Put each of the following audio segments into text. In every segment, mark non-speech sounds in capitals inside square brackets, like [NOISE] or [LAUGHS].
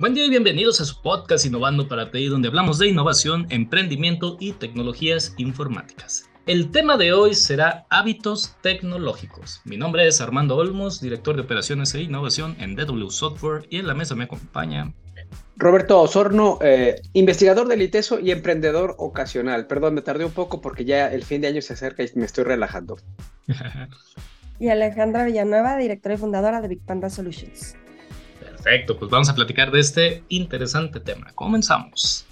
Buen día y bienvenidos a su podcast Innovando para TI, donde hablamos de innovación, emprendimiento y tecnologías informáticas. El tema de hoy será hábitos tecnológicos. Mi nombre es Armando Olmos, director de operaciones e innovación en DW Software y en la mesa me acompaña Roberto Osorno, eh, investigador del ITESO y emprendedor ocasional. Perdón, me tardé un poco porque ya el fin de año se acerca y me estoy relajando. [LAUGHS] y Alejandra Villanueva, directora y fundadora de Big Panda Solutions. Perfecto, pues vamos a platicar de este interesante tema. Comenzamos.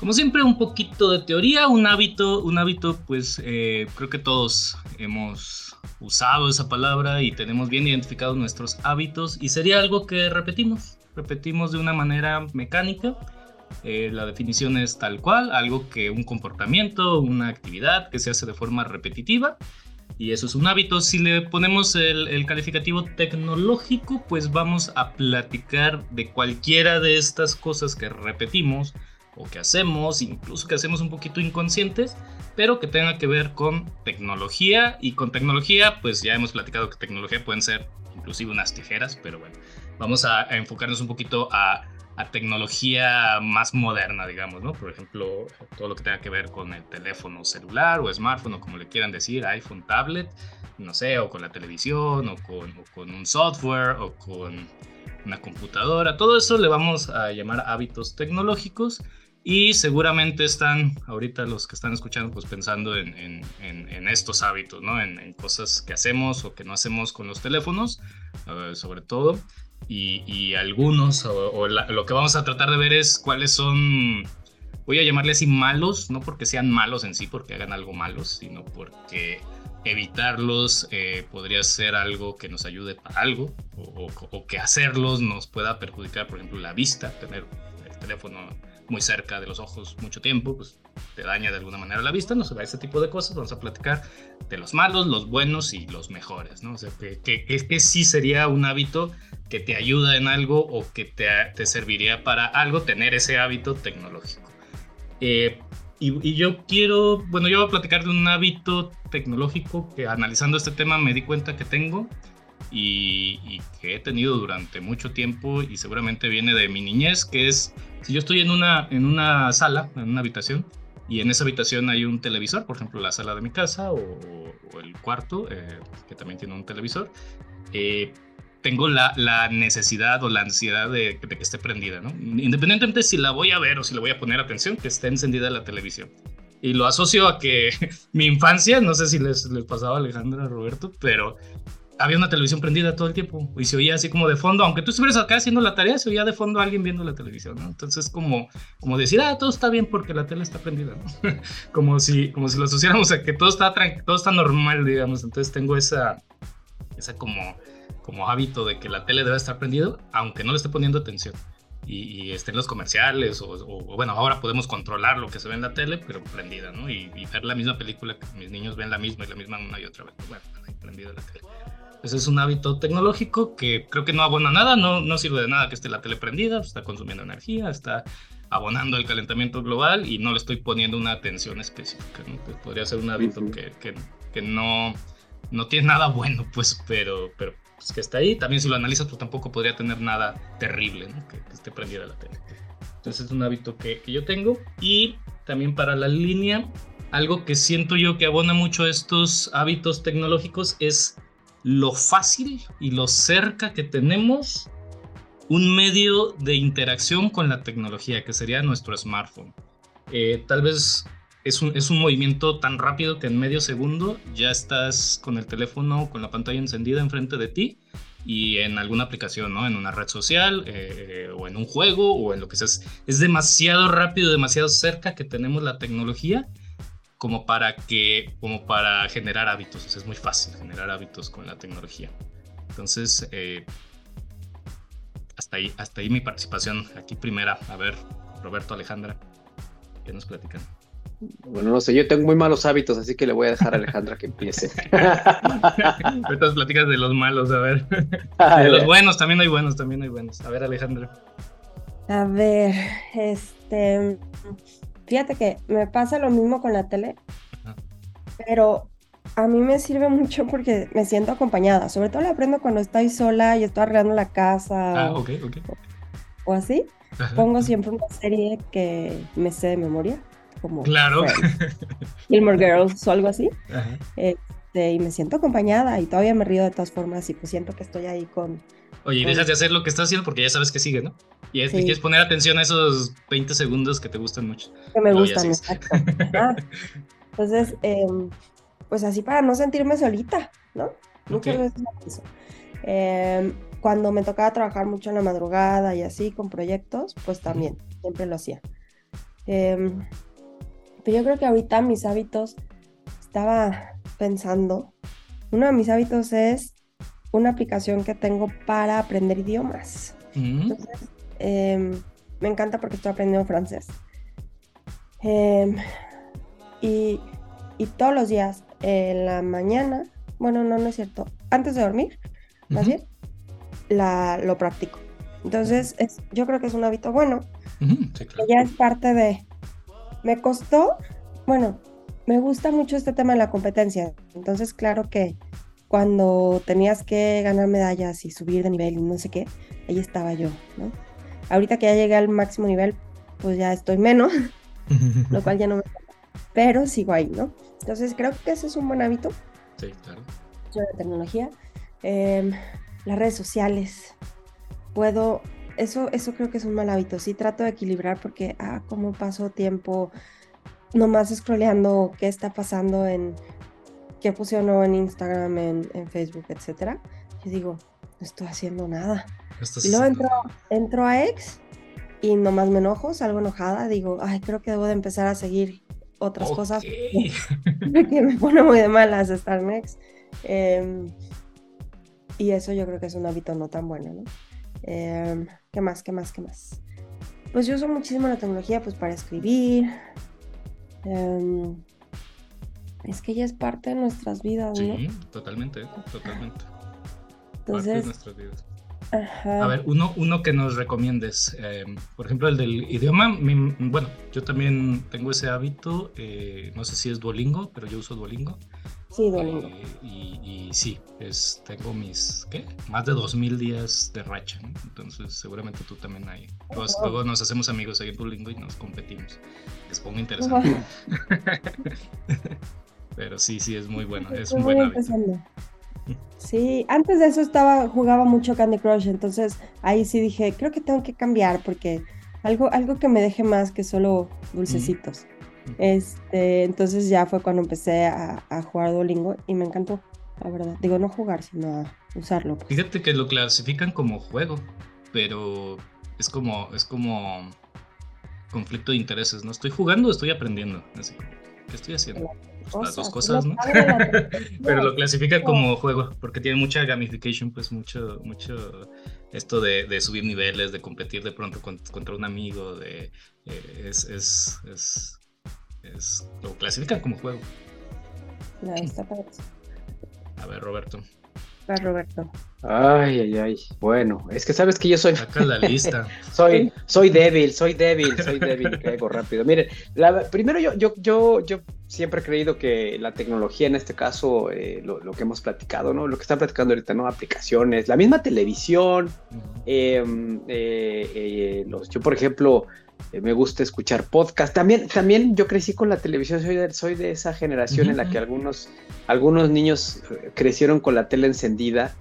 Como siempre, un poquito de teoría, un hábito, un hábito, pues eh, creo que todos hemos usado esa palabra y tenemos bien identificados nuestros hábitos y sería algo que repetimos, repetimos de una manera mecánica. Eh, la definición es tal cual, algo que un comportamiento, una actividad que se hace de forma repetitiva y eso es un hábito. Si le ponemos el, calificativo tecnológico, pues vamos a platicar de cualquiera de estas cosas que repetimos o que hacemos, incluso que hacemos un poquito inconscientes, pero que tenga que ver con tecnología. Y con tecnología, pues ya hemos platicado que tecnología pueden ser inclusive unas tijeras, pero bueno, vamos a enfocarnos un poquito a a tecnología más moderna, digamos, ¿no? Por ejemplo, todo lo que tenga que ver con el teléfono celular o smartphone o como le quieran decir, iPhone, tablet, no sé, o con la televisión o con, con un software o con una computadora, todo eso le vamos a llamar hábitos tecnológicos y seguramente están ahorita los que están escuchando pues pensando en, en, en, estos hábitos, ¿no? En, cosas que hacemos o que no hacemos con los teléfonos, eh, sobre todo y, algunos, o, lo que vamos a tratar de ver es cuáles son, voy a llamarle así malos, no porque sean malos en sí, porque hagan algo malo, sino porque evitarlos eh, podría ser algo que nos ayude para algo, o, o, que hacerlos nos pueda perjudicar, por ejemplo, la vista, tener el teléfono muy cerca de los ojos mucho tiempo, pues te daña de alguna manera la vista, no se va ese tipo de cosas, vamos a platicar de los malos, los buenos y los mejores, ¿no? O sea, que, que, que sí sería un hábito que te ayuda en algo o que te, te serviría para algo tener ese hábito tecnológico. Eh, y, yo quiero, bueno, yo voy a platicar de un hábito tecnológico que analizando este tema me di cuenta que tengo y, y, que he tenido durante mucho tiempo y seguramente viene de mi niñez, que es, si yo estoy en una, en una sala, en una habitación, y en esa habitación hay un televisor, por ejemplo la sala de mi casa o, el cuarto, eh, que también tiene un televisor, eh, tengo la, la, necesidad o la ansiedad de, que esté prendida, ¿no? Independientemente si la voy a ver o si le voy a poner atención, que esté encendida la televisión. Y lo asocio a que [LAUGHS] mi infancia, no sé si les, les pasaba a Alejandra, Roberto, pero había una televisión prendida todo el tiempo y se oía así como de fondo, aunque tú estuvieras acá haciendo la tarea, se oía de fondo a alguien viendo la televisión, ¿no? Entonces como, como decir, ah, todo está bien porque la tele está prendida, ¿no? [LAUGHS] como, si, como si lo asociáramos a que todo está, todo está normal, digamos. Entonces tengo esa, esa como como hábito de que la tele debe estar prendido, aunque no le esté poniendo atención. Y, estén los comerciales, o, bueno, ahora podemos controlar lo que se ve en la tele, pero prendida, ¿no? Y, ver la misma película que mis niños ven la misma y la misma una y otra vez. Bueno, ahí prendida la tele. Ese es un hábito tecnológico que creo que no abona nada, no, no sirve de nada que esté la tele prendida, está consumiendo energía, está abonando el calentamiento global y no le estoy poniendo una atención específica. ¿no? podría ser un hábito que, que, que, no, no tiene nada bueno, pues, pero, pero pues, que está ahí. También si lo analizas, pues tampoco podría tener nada terrible, ¿no? que, esté prendida la tele. Entonces es un hábito que, que, yo tengo. Y también para la línea, algo que siento yo que abona mucho estos hábitos tecnológicos es lo fácil y lo cerca que tenemos un medio de interacción con la tecnología, que sería nuestro smartphone. Eh, tal vez es un, es un movimiento tan rápido que en medio segundo ya estás con el teléfono, con la pantalla encendida enfrente de ti y en alguna aplicación, ¿no? En una red social eh, o en un juego o en lo que sea. Es demasiado rápido, demasiado cerca que tenemos la tecnología como para que, como para generar hábitos. es muy fácil generar hábitos con la tecnología. Entonces, eh, hasta ahí, hasta ahí mi participación aquí primera. A ver, Roberto, Alejandra, ¿qué nos platican? Bueno, no sé, yo tengo muy malos hábitos, así que le voy a dejar a Alejandra que empiece. [LAUGHS] Ahorita platicas de los malos, a ver. De los buenos, también hay buenos, también hay buenos. A ver, Alejandra. A ver, este. Fíjate que me pasa lo mismo con la tele, pero a mí me sirve [LAUGHS] mucho porque me siento acompañada. Sobre todo lo aprendo cuando estoy sola y estoy arreglando la casa Ah, o, ok, ok. o así. Ajá. Pongo siempre una serie que me sé de memoria, como Claro. [LAUGHS] Gilmore Girls o algo así. Ajá. Este, y me siento acompañada y todavía me río de todas formas y pues siento que estoy ahí con... Oye, y dejas de hacer lo que estás haciendo porque ya sabes que sigue, ¿no? Y es- Sí. quieres poner atención a esos 20 segundos que te gustan mucho. que me gustan, exacto. Ajá. Entonces, em, pues así para no sentirme solita, ¿no? Muchas veces eso. Em, cuando me tocaba trabajar mucho en la madrugada y así con proyectos, pues también, siempre lo hacía. Em, pero yo creo que ahorita mis hábitos, estaba pensando, uno de mis hábitos es una aplicación que tengo para aprender idiomas. Mm, Entonces, em, me encanta porque estoy aprendiendo francés. Em, y, y todos los días, en la mañana, bueno, no, no es cierto, antes de dormir, más bien, la, lo practico. Entonces, es, yo creo que es un hábito bueno, sí, que ya es parte de... Me costó, bueno, me gusta mucho este tema de la competencia. Entonces, claro que cuando tenías que ganar medallas y subir de nivel y no sé qué, ahí estaba yo, ¿no? Ahorita que ya llegué al máximo nivel, pues ya estoy menos, [LAUGHS] lo cual ya no me... Pero sigo ahí, ¿no? Entonces, creo que ese es un buen hábito Sí, claro. la tecnología. Em, las redes sociales. Puedo, eso, eso creo que es un mal hábito. Sí trato de equilibrar porque, ah, cómo paso tiempo nomás scrolleando qué está pasando en, qué pusieron en Instagram, en, en Facebook, etcétera. Yo digo, no estoy haciendo nada. Y luego entro, entro a X y nomás me enojo, salgo enojada, digo, ay, creo que debo de empezar a seguir otras cosas Ok. [LAUGHS] [LAUGHS] que me pone muy de malas estar en X. Em, y eso yo creo que es un hábito no tan bueno, ¿no? Em, ¿Qué más? ¿Qué más? ¿Qué más? Pues yo uso muchísimo la tecnología pues para escribir. Em, es que ya es parte de nuestras vidas, ¿no? Sí, totalmente, totalmente. Parte de Entonces, nuestras vidas. ajá. A ver, uno, uno que nos recomiendes. eh, por ejemplo, el del idioma. mi- bueno, yo también tengo ese hábito. eh, no sé si es Duolingo, pero yo uso Duolingo. Sí. Eh, y, y sí, es, tengo mis, ¿qué? Más de 2000 días de racha, ¿no? Entonces seguramente tú también hay. Luego, wow. luego nos hacemos amigos ahí en Duolingo y nos competimos. Les pongo interesante. [LAUGHS] Pero sí, sí, es muy bueno. Es un buen muy hábito. Sí, antes de eso estaba, jugaba mucho Candy Crush, entonces ahí sí dije, creo que tengo que cambiar porque algo, algo que me deje más que solo dulcecitos. Este, entonces ya fue cuando empecé a, a jugar Duolingo y me encantó, la verdad. Digo, no jugar, sino a usarlo. pues. Fíjate que lo clasifican como juego, pero es como, es como conflicto de intereses, ¿no? Estoy jugando o estoy aprendiendo. Así ¿qué estoy haciendo? Pues las dos cosas, ¿no? [LAUGHS] Pero lo clasifica como juego, porque tiene mucha gamification, pues mucho, mucho esto de, de subir niveles, de competir de pronto con- contra un amigo, de eh, es, es, es, es- lo clasifican como juego. No, está padre. A ver, Roberto, Va, Roberto. Ay, ay, ay. Bueno, es que sabes que yo soy, saca la lista. [LAUGHS] soy, soy débil, soy débil, soy débil, [LAUGHS] caigo rápido. Miren, la- primero yo, yo, yo, yo siempre he creído que la tecnología, en este caso, eh, lo, lo que hemos platicado, ¿no? Lo que están platicando ahorita, ¿no? Aplicaciones, la misma televisión, eh, eh, eh, los, yo, por ejemplo, eh, me gusta escuchar podcast. También, también yo crecí con la televisión, soy de, soy de esa generación en la que algunos, algunos niños eh, crecieron con la tele encendida.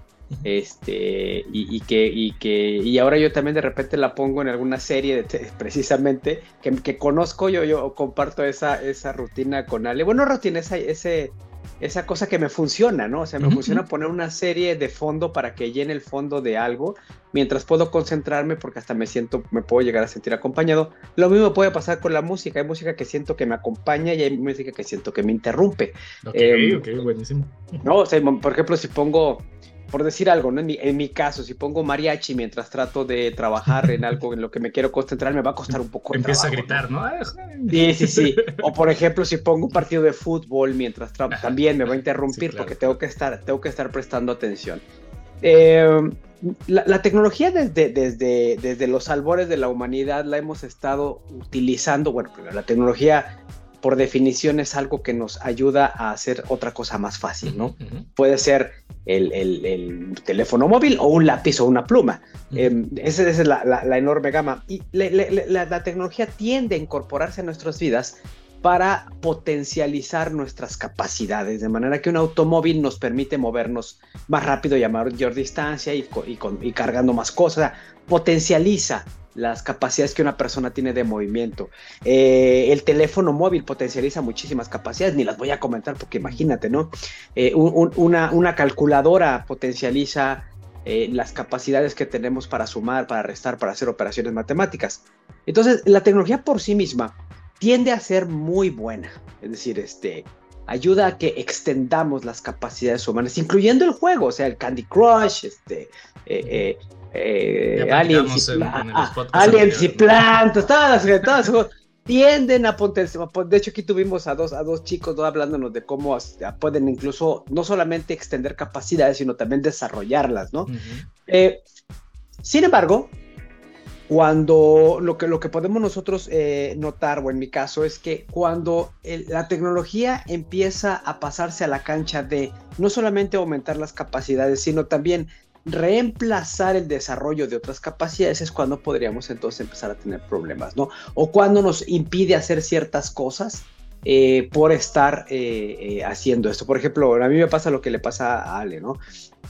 Este, y, y que, y que, y ahora yo también de repente la pongo en alguna serie de [LAUGHS] precisamente que, que conozco, yo, yo comparto esa, esa rutina con Ale. Bueno, rutina, esa, ese, esa cosa que me funciona, ¿no? O sea, me funciona poner una serie de fondo para que llene el fondo de algo, mientras puedo concentrarme porque hasta me siento, me puedo llegar a sentir acompañado. Lo mismo puede pasar con la música, hay música que siento que me acompaña y hay música que siento que me interrumpe. Ok, Em, ok, buenísimo. ¿no? O sea, por ejemplo, si pongo, por decir algo, ¿no? En mi, en mi caso, si pongo mariachi mientras trato de trabajar en algo en lo que me quiero concentrar, me va a costar un poco de Empieza a trabajo, ¿no? gritar, ¿no? Sí, sí, sí. O por ejemplo, si pongo un partido de fútbol mientras trato, Ajá. también me va a interrumpir Sí, claro. porque tengo que estar, tengo que estar prestando atención. Eh, la, la tecnología desde, desde, desde los albores de la humanidad la hemos estado utilizando, bueno, primero la tecnología por definición es algo que nos ayuda a hacer otra cosa más fácil, ¿no? Puede ser el, teléfono móvil o un lápiz o una pluma. Em, esa, es la, enorme gama. Y la, tecnología tiende a incorporarse a nuestras vidas para potencializar nuestras capacidades, de manera que un automóvil nos permite movernos más rápido y a mayor distancia y, y cargando más cosas, potencializa las capacidades que una persona tiene de movimiento. Eh, el teléfono móvil potencializa muchísimas capacidades, ni las voy a comentar porque imagínate, ¿no? Eh, una, calculadora potencializa eh, las capacidades que tenemos para sumar, para restar, para hacer operaciones matemáticas. Entonces, la tecnología por sí misma tiende a ser muy buena, es decir, este, ayuda a que extendamos las capacidades humanas, incluyendo el juego, o sea, el Candy Crush, este, eh, aliens, y, aliens y plantas, todas, todas tienden a potenciar. De hecho, aquí tuvimos a dos, a dos chicos hablándonos de cómo pueden incluso no solamente extender capacidades, sino también desarrollarlas, ¿no? Eh, sin embargo, cuando lo que, lo que podemos nosotros eh, notar, o en mi caso, es que cuando la tecnología empieza a pasarse a la cancha de no solamente aumentar las capacidades, sino también reemplazar el desarrollo de otras capacidades es cuando podríamos entonces empezar a tener problemas, ¿no? O cuando nos impide hacer ciertas cosas eh, por estar eh, eh, haciendo esto. Por ejemplo, a mí me pasa lo que le pasa a Ale, ¿no?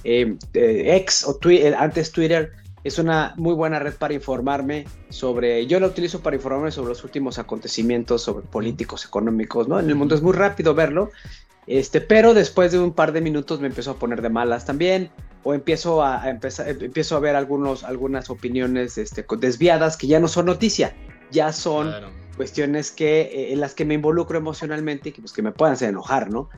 X o Twitter, antes Twitter es una muy buena red para informarme sobre, yo la utilizo para informarme sobre los últimos acontecimientos, sobre políticos, económicos, ¿no? En el mundo es muy rápido verlo, este, pero después de un par de minutos me empezó a poner de malas también o empiezo a, empezar, empiezo a ver algunos, algunas opiniones este, desviadas que ya no son noticia, ya son cuestiones que, eh, en las que me involucro emocionalmente y que, pues, que me puedan hacer enojar, ¿no?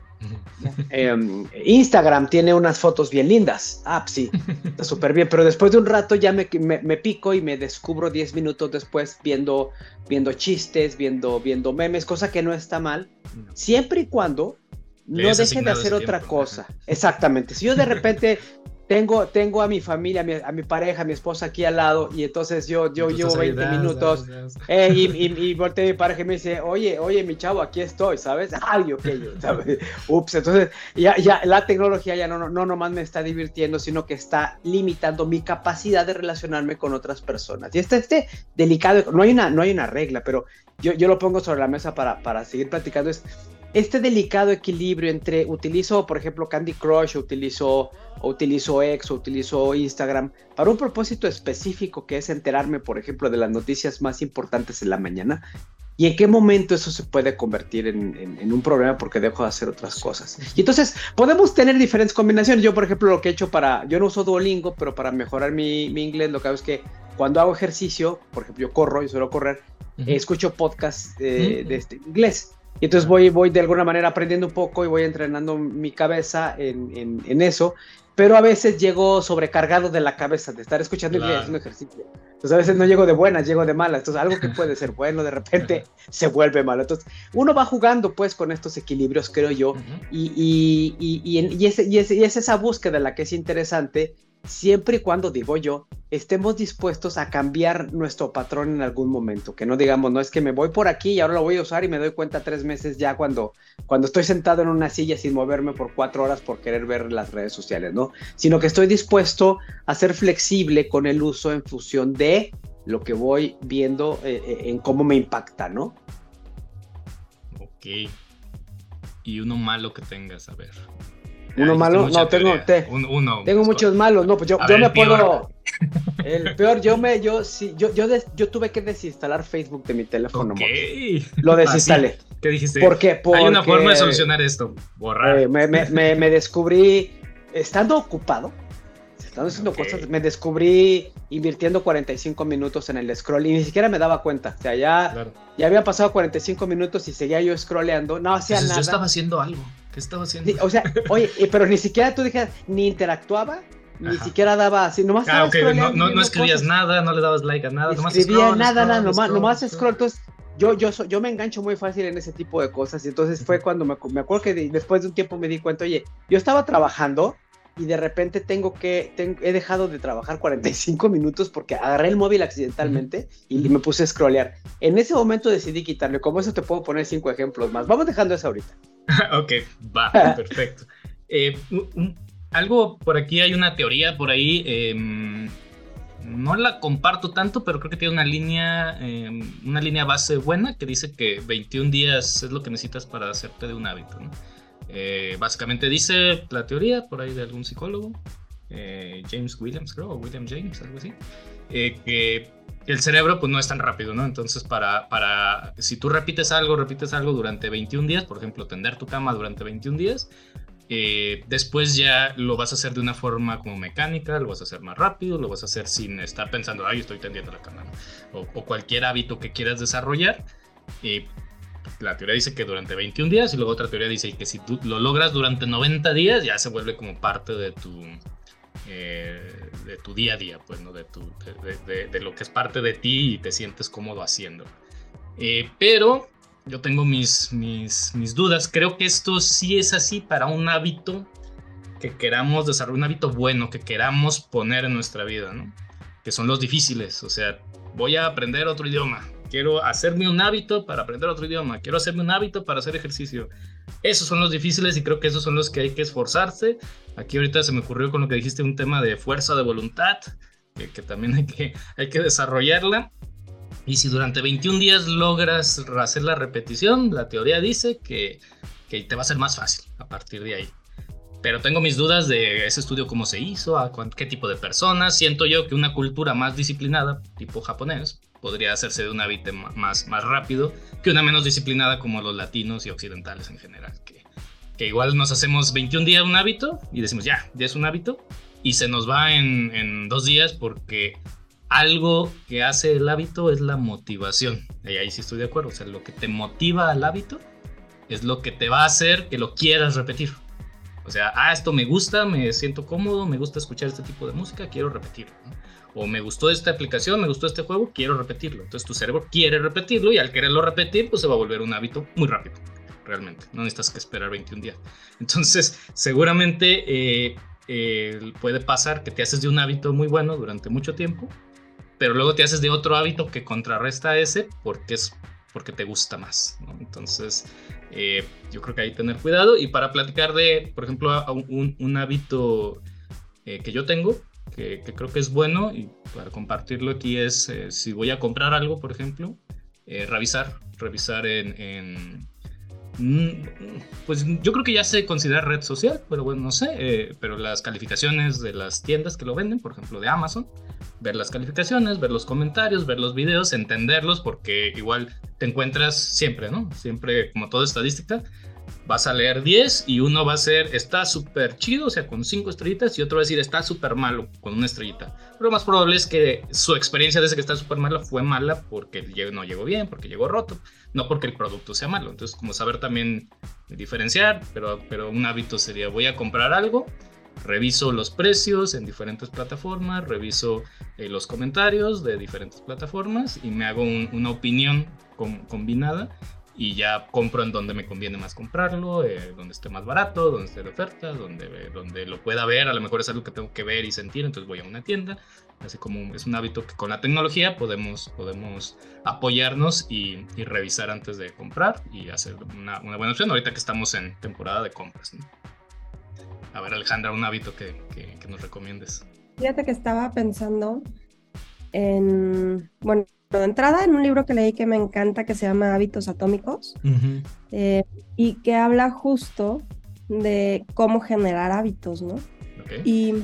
Em, Instagram tiene unas fotos bien lindas, ah, pues sí, está súper bien, pero después de un rato ya me, me, pico y me descubro 10 minutos después viendo, viendo chistes, viendo, viendo memes, cosa que no está mal, siempre y cuando no deje de hacer otra cosa. Exactamente. Si yo de repente tengo, tengo a mi familia, a mi, pareja, a mi esposa aquí al lado y entonces yo, yo llevo 20 minutos eh, y, y, y volteé a mi pareja y me dice, oye, oye, mi chavo, aquí estoy, ¿sabes? [LAUGHS] Ay, ok, ¿sabes? Ups, entonces ya, ya la tecnología ya no, no, no nomás me está divirtiendo, sino que está limitando mi capacidad de relacionarme con otras personas. Y este, este delicado, no hay una, no hay una regla, pero yo, yo lo pongo sobre la mesa para, para seguir platicando, es este delicado equilibrio entre utilizo, por ejemplo, Candy Crush, utilizo, utilizo X, o utilizo Instagram, para un propósito específico que es enterarme, por ejemplo, de las noticias más importantes en la mañana, y en qué momento eso se puede convertir en, un problema porque dejo de hacer otras cosas. Y entonces podemos tener diferentes combinaciones. Yo, por ejemplo, lo que he hecho para, yo no uso Duolingo, pero para mejorar mi, inglés, lo que hago es que cuando hago ejercicio, por ejemplo, yo corro, y suelo correr, escucho podcasts de este, inglés. Y entonces voy, voy de alguna manera aprendiendo un poco y voy entrenando mi cabeza en, en, eso, pero a veces llego sobrecargado de la cabeza, de estar escuchando y haciendo ejercicio. Entonces a veces no llego de buenas, llego de malas. Entonces algo que puede ser bueno de repente [LAUGHS] se vuelve malo. Entonces uno va jugando pues con estos equilibrios, creo yo, y, y, y, y, es, y, es, y es esa búsqueda la que es interesante siempre y cuando, digo yo, estemos dispuestos a cambiar nuestro patrón en algún momento, que no digamos, no es que me voy por aquí y ahora lo voy a usar y me doy cuenta tres meses ya cuando, cuando estoy sentado en una silla sin moverme por cuatro horas por querer ver las redes sociales, ¿no? Sino que estoy dispuesto a ser flexible con el uso en función de lo que voy viendo eh, eh, en cómo me impacta, ¿no? Ok. Y uno malo que tengas, a ver. Uno malo, no, tengo, uno, tengo muchos malos, no, pues yo, yo me puedo. [LAUGHS] El peor, yo me, yo sí, yo, yo, yo tuve que desinstalar Facebook de mi teléfono. Okay. [LAUGHS] Lo desinstalé. ¿Qué dijiste? ¿Por qué? Porque, Hay una forma de solucionar esto. Borrar. Eh, me, me, me, descubrí, estando ocupado, estando haciendo cosas, me descubrí invirtiendo 45 minutos en el scroll y ni siquiera me daba cuenta. O sea, ya, ya había pasado 45 minutos y seguía yo scrolleando. No hacía nada. Yo estaba haciendo algo estaba haciendo? o sea, oye, pero ni siquiera tú dijeras, ni interactuaba, ni siquiera daba así, nomás ah, no, no, escribías nada, no le dabas like a nada, nomás escribía nada, nada, nomás, nomás scroll. Entonces, yo, yo, yo me engancho muy fácil en ese tipo de cosas. Y entonces fue cuando me, me acuerdo que después de un tiempo me di cuenta, oye, yo estaba trabajando y de repente tengo que, he dejado de trabajar 45 minutos porque agarré el móvil accidentalmente y, me puse a scrollear. En ese momento decidí quitarle, como eso te puedo poner cinco ejemplos más. Vamos dejando eso ahorita. [LAUGHS] ok, va, [LAUGHS] perfecto. Eh, algo por aquí, hay una teoría por ahí. Em, no la comparto tanto, pero creo que tiene una línea, em, una línea base buena que dice que 21 días es lo que necesitas para hacerte de un hábito. Eh, básicamente dice la teoría por ahí de algún psicólogo, eh, James Williams, creo, o William James, algo así, eh, que el cerebro pues no es tan rápido, ¿no? Entonces para, para, si tú repites algo, repites algo durante 21 días, por ejemplo, tender tu cama durante 21 días, eh, después ya lo vas a hacer de una forma como mecánica, lo vas a hacer más rápido, lo vas a hacer sin estar pensando, ay, estoy tendiendo la cama, o, cualquier hábito que quieras desarrollar. Eh, la teoría dice que durante 21 días y luego otra teoría dice que si tú lo logras durante 90 días ya se vuelve como parte de tu, eh, de tu día a día, pues. De, lo que es parte de ti y te sientes cómodo haciendo. pero yo tengo mis, mis, mis dudas. Creo que esto sí es así para un hábito que queramos desarrollar, un hábito bueno que queramos poner en nuestra vida, ¿no? Que son los difíciles. O sea, voy a aprender otro idioma. Quiero hacerme un hábito para aprender otro idioma. Quiero hacerme un hábito para hacer ejercicio. Esos son los difíciles y creo que esos son los que hay que esforzarse. Aquí ahorita se me ocurrió con lo que dijiste un tema de fuerza de voluntad, que, que también hay que, hay que desarrollarla. Y si durante 21 días logras hacer la repetición, la teoría dice que, que te va a ser más fácil a partir de ahí. Pero tengo mis dudas de ese estudio cómo se hizo, a qué tipo de personas. Siento yo que una cultura más disciplinada, tipo japonés, podría hacerse de un hábito más, más rápido que una menos disciplinada como los latinos y occidentales en general. Que, que igual nos hacemos 21 días un hábito y decimos ya, ya es un hábito y se nos va en, en dos días porque algo que hace el hábito es la motivación. Y ahí sí estoy de acuerdo. O sea, lo que te motiva al hábito es lo que te va a hacer que lo quieras repetir. O sea, ah, esto me gusta, me siento cómodo, me gusta escuchar este tipo de música, quiero repetirlo. O me gustó esta aplicación, me gustó este juego, quiero repetirlo. Entonces tu cerebro quiere repetirlo y al quererlo repetir, pues se va a volver un hábito muy rápido, realmente. No necesitas que esperar 21 días. Entonces, seguramente eh, eh, puede pasar que te haces de un hábito muy bueno durante mucho tiempo pero luego te haces de otro hábito que contrarresta ese porque es porque te gusta más. Entonces, eh, yo creo que hay que tener cuidado. Y para platicar de, por ejemplo, un, hábito que yo tengo, que, creo que es bueno, y para compartirlo aquí es, eh, si voy a comprar algo, por ejemplo, revisar, revisar en Mm, pues yo creo que ya se considera red social, pero bueno, no sé, eh, pero las calificaciones de las tiendas que lo venden, por ejemplo de Amazon, ver las calificaciones, ver los comentarios, ver los videos, entenderlos, porque igual te encuentras siempre, ¿no? Siempre, como toda estadística, vas a leer 10 y uno va a ser está súper chido, o sea, con 5 estrellitas, y otro va a decir está súper malo, con una estrellita. Pero más probable es que su experiencia desde que está súper malo fue mala porque no llegó bien, porque llegó roto, no porque el producto sea malo. Entonces, como saber también diferenciar, pero, pero un hábito sería voy a comprar algo. Reviso los precios en diferentes plataformas, reviso eh, los comentarios de diferentes plataformas y me hago una opinión combinada y ya compro en donde me conviene más comprarlo, eh, donde esté más barato, donde esté de oferta, donde, donde lo pueda ver, a lo mejor es algo que tengo que ver y sentir, entonces voy a una tienda, así como es un hábito que con la tecnología podemos, podemos apoyarnos y, y revisar antes de comprar y hacer una, una, buena opción, ahorita que estamos en temporada de compras. A ver Alejandra, un hábito que, que, que nos recomiendes. Fíjate que estaba pensando en, bueno, de entrada en un libro que leí que me encanta que se llama Hábitos Atómicos eh, y que habla justo de cómo generar hábitos, ¿no? Y,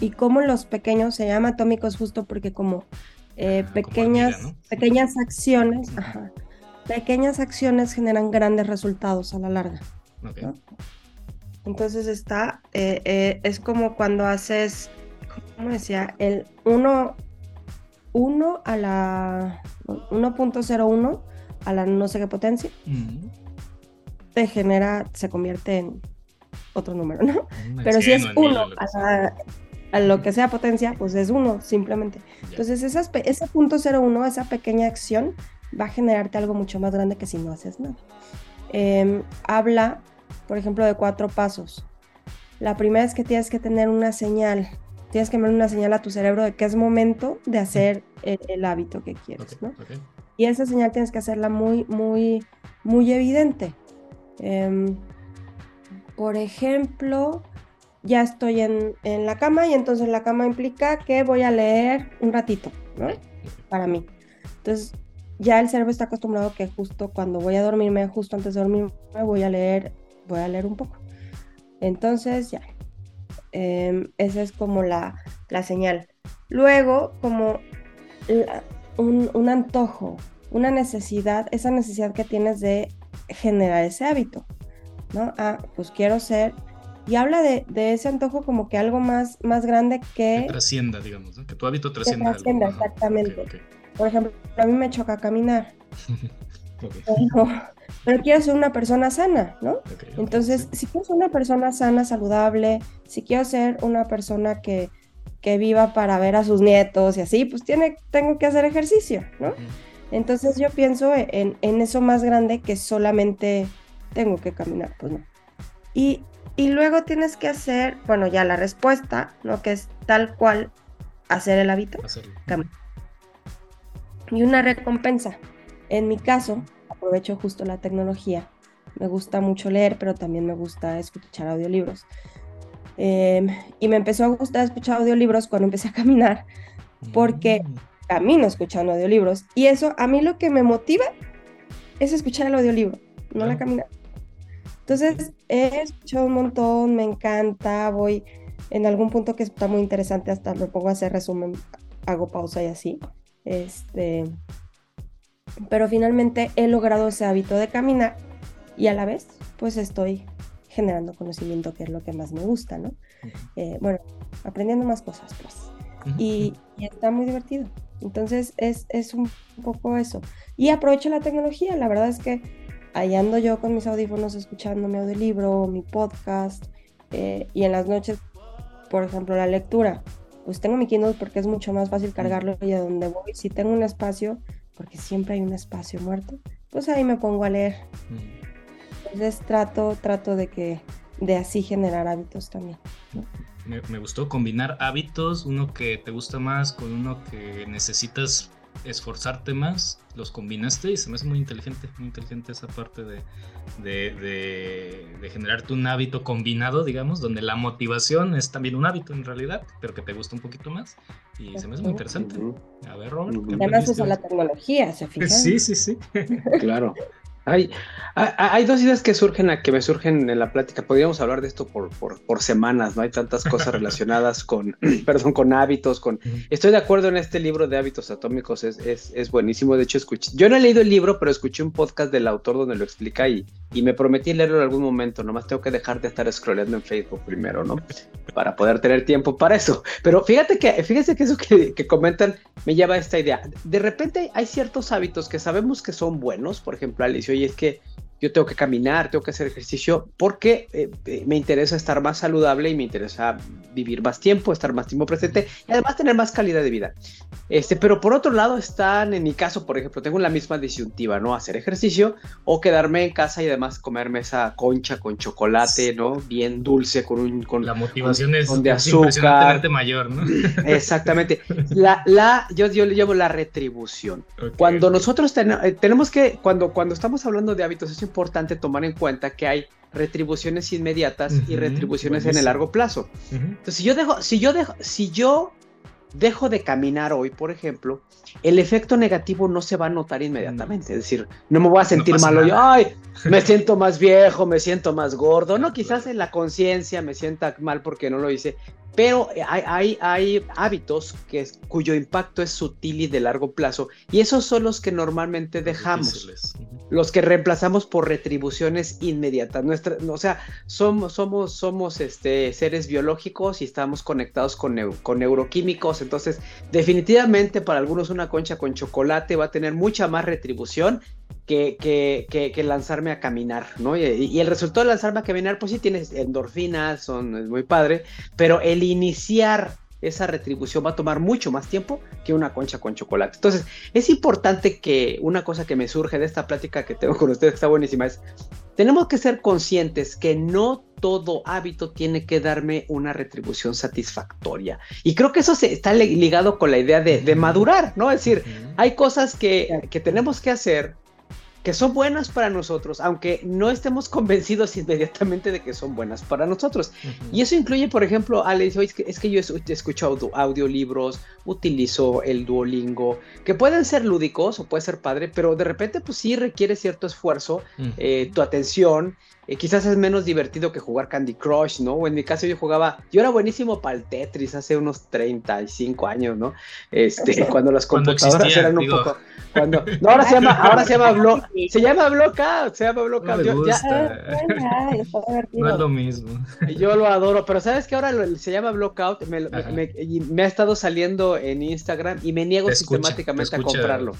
y cómo los pequeños se llama atómicos justo porque como eh, pequeñas, pequeñas acciones, pequeñas acciones generan grandes resultados a la larga. Entonces está, eh, es como cuando haces, ¿cómo decía? El uno 1 a la 1.01 a la no sé qué potencia, te genera, se convierte en otro número, ¿no? [LAUGHS] Pero si es 1 a, lo que sea potencia, pues es 1 simplemente. Entonces ese punto 01, esa pequeña acción, va a generarte algo mucho más grande que si no haces nada. Em, habla, por ejemplo, de cuatro pasos. La primera es que tienes que tener una señal, tienes que mandar una señal a tu cerebro de que es momento de hacer el, hábito que quieres, ¿no? Y esa señal tienes que hacerla muy, muy, muy evidente. Em, por ejemplo, ya estoy en, en, la cama y entonces la cama implica que voy a leer un ratito, ¿no? Para mí. Entonces, ya el cerebro está acostumbrado que justo cuando voy a dormirme, justo antes de dormirme, voy a leer, voy a leer un poco. Entonces, ya. Em, esa es como la, la, señal. Luego, como un, un antojo, una necesidad, esa necesidad que tienes de generar ese hábito, ¿no? Ah, pues quiero ser y habla de, de, ese antojo como que algo más, más grande que... Que trascienda, digamos, ¿no? que tu hábito trascienda. Que trascienda, exactamente. Por ejemplo, a mí me choca caminar. [LAUGHS] pero, quiero ser una persona sana, ¿no? Entonces, si quiero ser una persona sana, saludable, si quiero ser una persona que, que viva para ver a sus nietos y así, pues tiene, tengo que hacer ejercicio, ¿no? Entonces yo pienso en, en, eso más grande que solamente tengo que caminar, pues no. Y y luego tienes que hacer, bueno, ya la respuesta, ¿no? Que es tal cual hacer el hábito. Y una recompensa. En mi caso, aprovecho justo la tecnología. Me gusta mucho leer, pero también me gusta escuchar audiolibros. Em, y me empezó a gustar escuchar audiolibros cuando empecé a caminar, porque mm. camino escuchando audiolibros. Y eso, a mí lo que me motiva es escuchar el audiolibro, no la caminar. Entonces, he escuchado un montón, me encanta, voy en algún punto que está muy interesante, hasta me pongo a hacer resumen, hago pausa y así. Este, pero finalmente he logrado ese hábito de caminar y a la vez, pues estoy generando conocimiento, que es lo que más me gusta, ¿no? Eh, bueno, aprendiendo más cosas, pues. Y, y, está muy divertido. Entonces, es, es un poco eso. Y aprovecho la tecnología, la verdad es que ahí ando yo con mis audífonos escuchando mi audiolibro, mi podcast, eh, y en las noches, por ejemplo, la lectura, pues tengo mi Kindle porque es mucho más fácil cargarlo y a donde voy, si tengo un espacio, porque siempre hay un espacio muerto, pues ahí me pongo a leer. Entonces trato, trato de que, de así generar hábitos también. Me, me, gustó combinar hábitos, uno que te gusta más con uno que necesitas esforzarte más, los combinaste y se me hace muy inteligente, muy inteligente esa parte de, de, generarte un hábito combinado, digamos, donde la motivación es también un hábito en realidad, pero que te gusta un poquito más y se me hace muy interesante. A ver, Robert. Además usa la tecnología, ¿se fijan? [LAUGHS] Sí, sí, sí. claro. Hay, hay, dos ideas que surgen, que me surgen en la plática. Podríamos hablar de esto por, por, semanas, ¿no? Hay tantas cosas [LAUGHS] relacionadas con, [CLEARS THROAT] perdón, con hábitos, con... Estoy de acuerdo en este libro de hábitos atómicos, es, es, es, buenísimo. De hecho, escuché, yo no he leído el libro, pero escuché un podcast del autor donde lo explica y, y me prometí leerlo en algún momento. Nomás tengo que dejar de estar scrolleando en Facebook primero, ¿no? Para poder tener tiempo para eso. Pero fíjate que, fíjense que eso que, que comentan me lleva a esta idea. De repente hay ciertos hábitos que sabemos que son buenos, por ejemplo, Alicia y es que yo tengo que caminar, tengo que hacer ejercicio porque eh, eh, me interesa estar más saludable y me interesa vivir más tiempo, estar más tiempo presente y además tener más calidad de vida. Este, pero por otro lado están, en mi caso, por ejemplo, tengo la misma disyuntiva, ¿no? Hacer ejercicio o quedarme en casa y además comerme esa concha con chocolate, ¿no? Bien dulce con un... Con, la motivación es, de azúcar. mayor, ¿no? [LAUGHS] Exactamente. La, la, yo, yo le llamo la retribución. Cuando nosotros eh, tenemos que, cuando, cuando estamos hablando de hábitos, es importante tomar en cuenta que hay retribuciones inmediatas y retribuciones en el largo plazo. Entonces, si yo dejo, si yo dejo, si yo dejo de caminar hoy, por ejemplo, el efecto negativo no se va a notar inmediatamente. Es decir, no me voy a sentir malo yo, ay, me [LAUGHS] siento más viejo, me siento más gordo. No, quizás en la conciencia me sienta mal porque no lo hice. Pero hay, hay, hay hábitos que, cuyo impacto es sutil y de largo plazo. Y esos son los que normalmente dejamos. Los que reemplazamos por retribuciones inmediatas. Nuestra, o sea, somos, somos, somos este, seres biológicos y estamos conectados con, con neuroquímicos. Entonces, definitivamente para algunos una concha con chocolate va a tener mucha más retribución que, que, que, lanzarme a caminar, ¿no? Y, el resultado de lanzarme a caminar, pues sí tienes endorfinas, son, es muy padre, pero el iniciar esa retribución va a tomar mucho más tiempo que una concha con chocolate. Entonces, es importante que una cosa que me surge de esta plática que tengo con ustedes, que está buenísima, es tenemos que ser conscientes que no todo hábito tiene que darme una retribución satisfactoria. Y creo que eso se, está ligado con la idea de, madurar, ¿no? Es decir, hay cosas que, que tenemos que hacer que son buenas para nosotros, aunque no estemos convencidos [LAUGHS] inmediatamente de que son buenas para nosotros. Y eso incluye, por ejemplo, Alex, es que, es que yo escucho audio, audiolibros, utilizo el Duolingo, que pueden ser lúdicos o puede ser padre, pero de repente pues sí requiere cierto esfuerzo, eh, tu atención, eh, quizás es menos divertido que jugar Candy Crush, ¿no? O en mi caso yo jugaba, yo era buenísimo para el Tetris hace unos 35 años, ¿no? Este, [LAUGHS] cuando las computadoras eran un poco... Cuando, no, ahora se llama, ahora se llama Block, [LAUGHS] se llama Blockout, se llama Blockout. No, [LAUGHS] no es lo mismo. Yo lo adoro, pero sabes que ahora se llama Blockout, me, me, ha estado saliendo en Instagram y me niego sistemáticamente a comprarlo.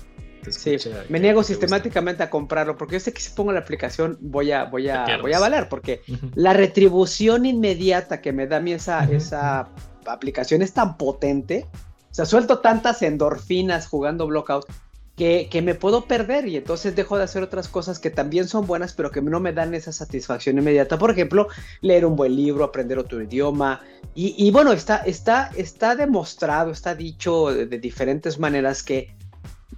Sí, me niego sistemáticamente a comprarlo porque yo sé que si pongo la aplicación voy a, voy a, voy a valer porque la retribución inmediata que me da a mí esa, esa aplicación es tan potente. O sea, suelto tantas endorfinas jugando Blockout que, que, me puedo perder y entonces dejo de hacer otras cosas que también son buenas, pero que no me dan esa satisfacción inmediata. Por ejemplo, leer un buen libro, aprender otro idioma. Y, y bueno, está, está, está demostrado, está dicho de, de diferentes maneras que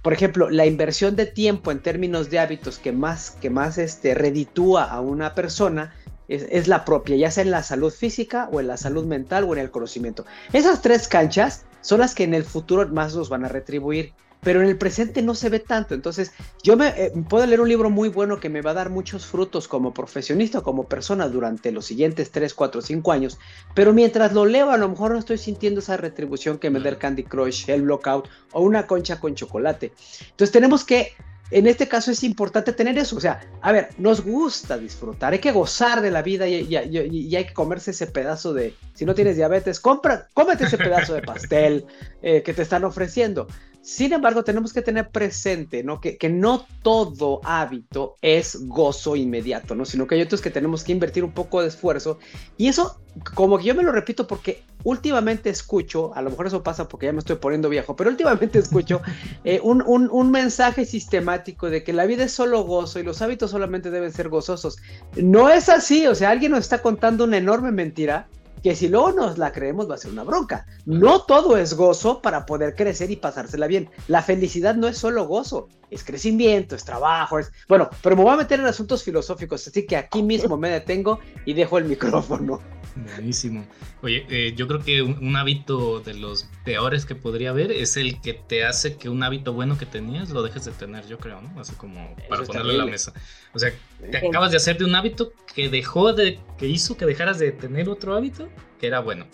por ejemplo, la inversión de tiempo en términos de hábitos que más, que más este, reditúa a una persona es, la propia, ya sea en la salud física o en la salud mental o en el conocimiento. Esas tres canchas son las que en el futuro más nos van a retribuir pero en el presente no se ve tanto. Entonces, yo me eh, puedo leer un libro muy bueno que me va a dar muchos frutos como profesionista como persona durante los siguientes 3, 4, 5 años, pero mientras lo leo a lo mejor no estoy sintiendo esa retribución que me da el Candy Crush, el Blockout o una concha con chocolate. Entonces, tenemos que en este caso es importante tener eso. O sea, a ver, nos gusta disfrutar, hay que gozar de la vida y, hay que comerse ese pedazo de. Si no tienes diabetes, compra, cómete ese pedazo de pastel eh, que te están ofreciendo. Sin embargo, tenemos que tener presente ¿no? Que, que, no todo hábito es gozo inmediato, ¿no? sino que hay otros que tenemos que invertir un poco de esfuerzo. Y eso, como que yo me lo repito porque últimamente escucho, a lo mejor eso pasa porque ya me estoy poniendo viejo, pero últimamente escucho [LAUGHS] eh, un, un, un, mensaje sistemático de que la vida es solo gozo y los hábitos solamente deben ser gozosos. No es así, o sea, alguien nos está contando una enorme mentira que si luego nos la creemos va a ser una bronca. No todo es gozo para poder crecer y pasársela bien. La felicidad no es solo gozo, es crecimiento, es trabajo, es... Bueno, pero me voy a meter en asuntos filosóficos, así que aquí mismo me detengo y dejo el micrófono. Buenísimo. Oye, eh, yo creo que un, hábito de los peores que podría haber es el que te hace que un hábito bueno que tenías lo dejes de tener, yo creo, ¿no? Así como para ponerlo en la mesa. O sea, te acabas de hacer de un hábito que dejó de, que hizo que dejaras de tener otro hábito que era bueno.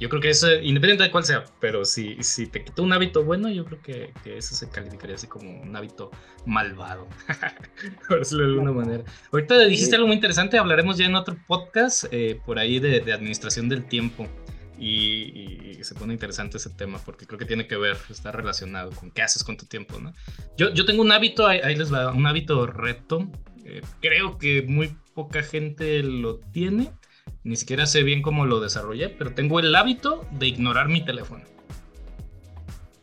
Yo creo que eso, independiente de cuál sea, pero si, si te quitó un hábito bueno, yo creo que, que eso se calificaría así como un hábito malvado, [LAUGHS] por decirlo de alguna manera. Ahorita dijiste algo muy interesante, hablaremos ya en otro podcast eh, por ahí de, de, administración del tiempo. Y, y, se pone interesante ese tema porque creo que tiene que ver, está relacionado con qué haces con tu tiempo, ¿no? Yo, yo tengo un hábito, ahí, les va, un hábito reto, eh, creo que muy poca gente lo tiene ni siquiera sé bien cómo lo desarrollé, pero tengo el hábito de ignorar mi teléfono.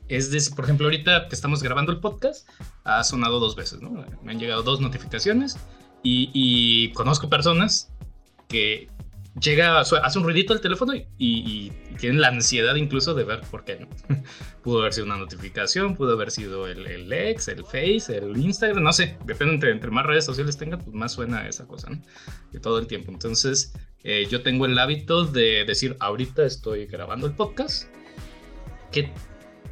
Es decir, por ejemplo, ahorita que estamos grabando el podcast, ha sonado dos veces, ¿no? Me han llegado dos notificaciones y, conozco personas que llega, hace un ruidito el teléfono y, tienen la ansiedad incluso de ver por qué no. [LAUGHS] pudo haber sido una notificación, pudo haber sido el, el X, el Face, el Instagram, no sé, depende entre, entre más redes sociales tenga, pues más suena esa cosa, ¿no? De todo el tiempo. Entonces, eh, yo tengo el hábito de decir, ahorita estoy grabando el podcast. ¿Qué,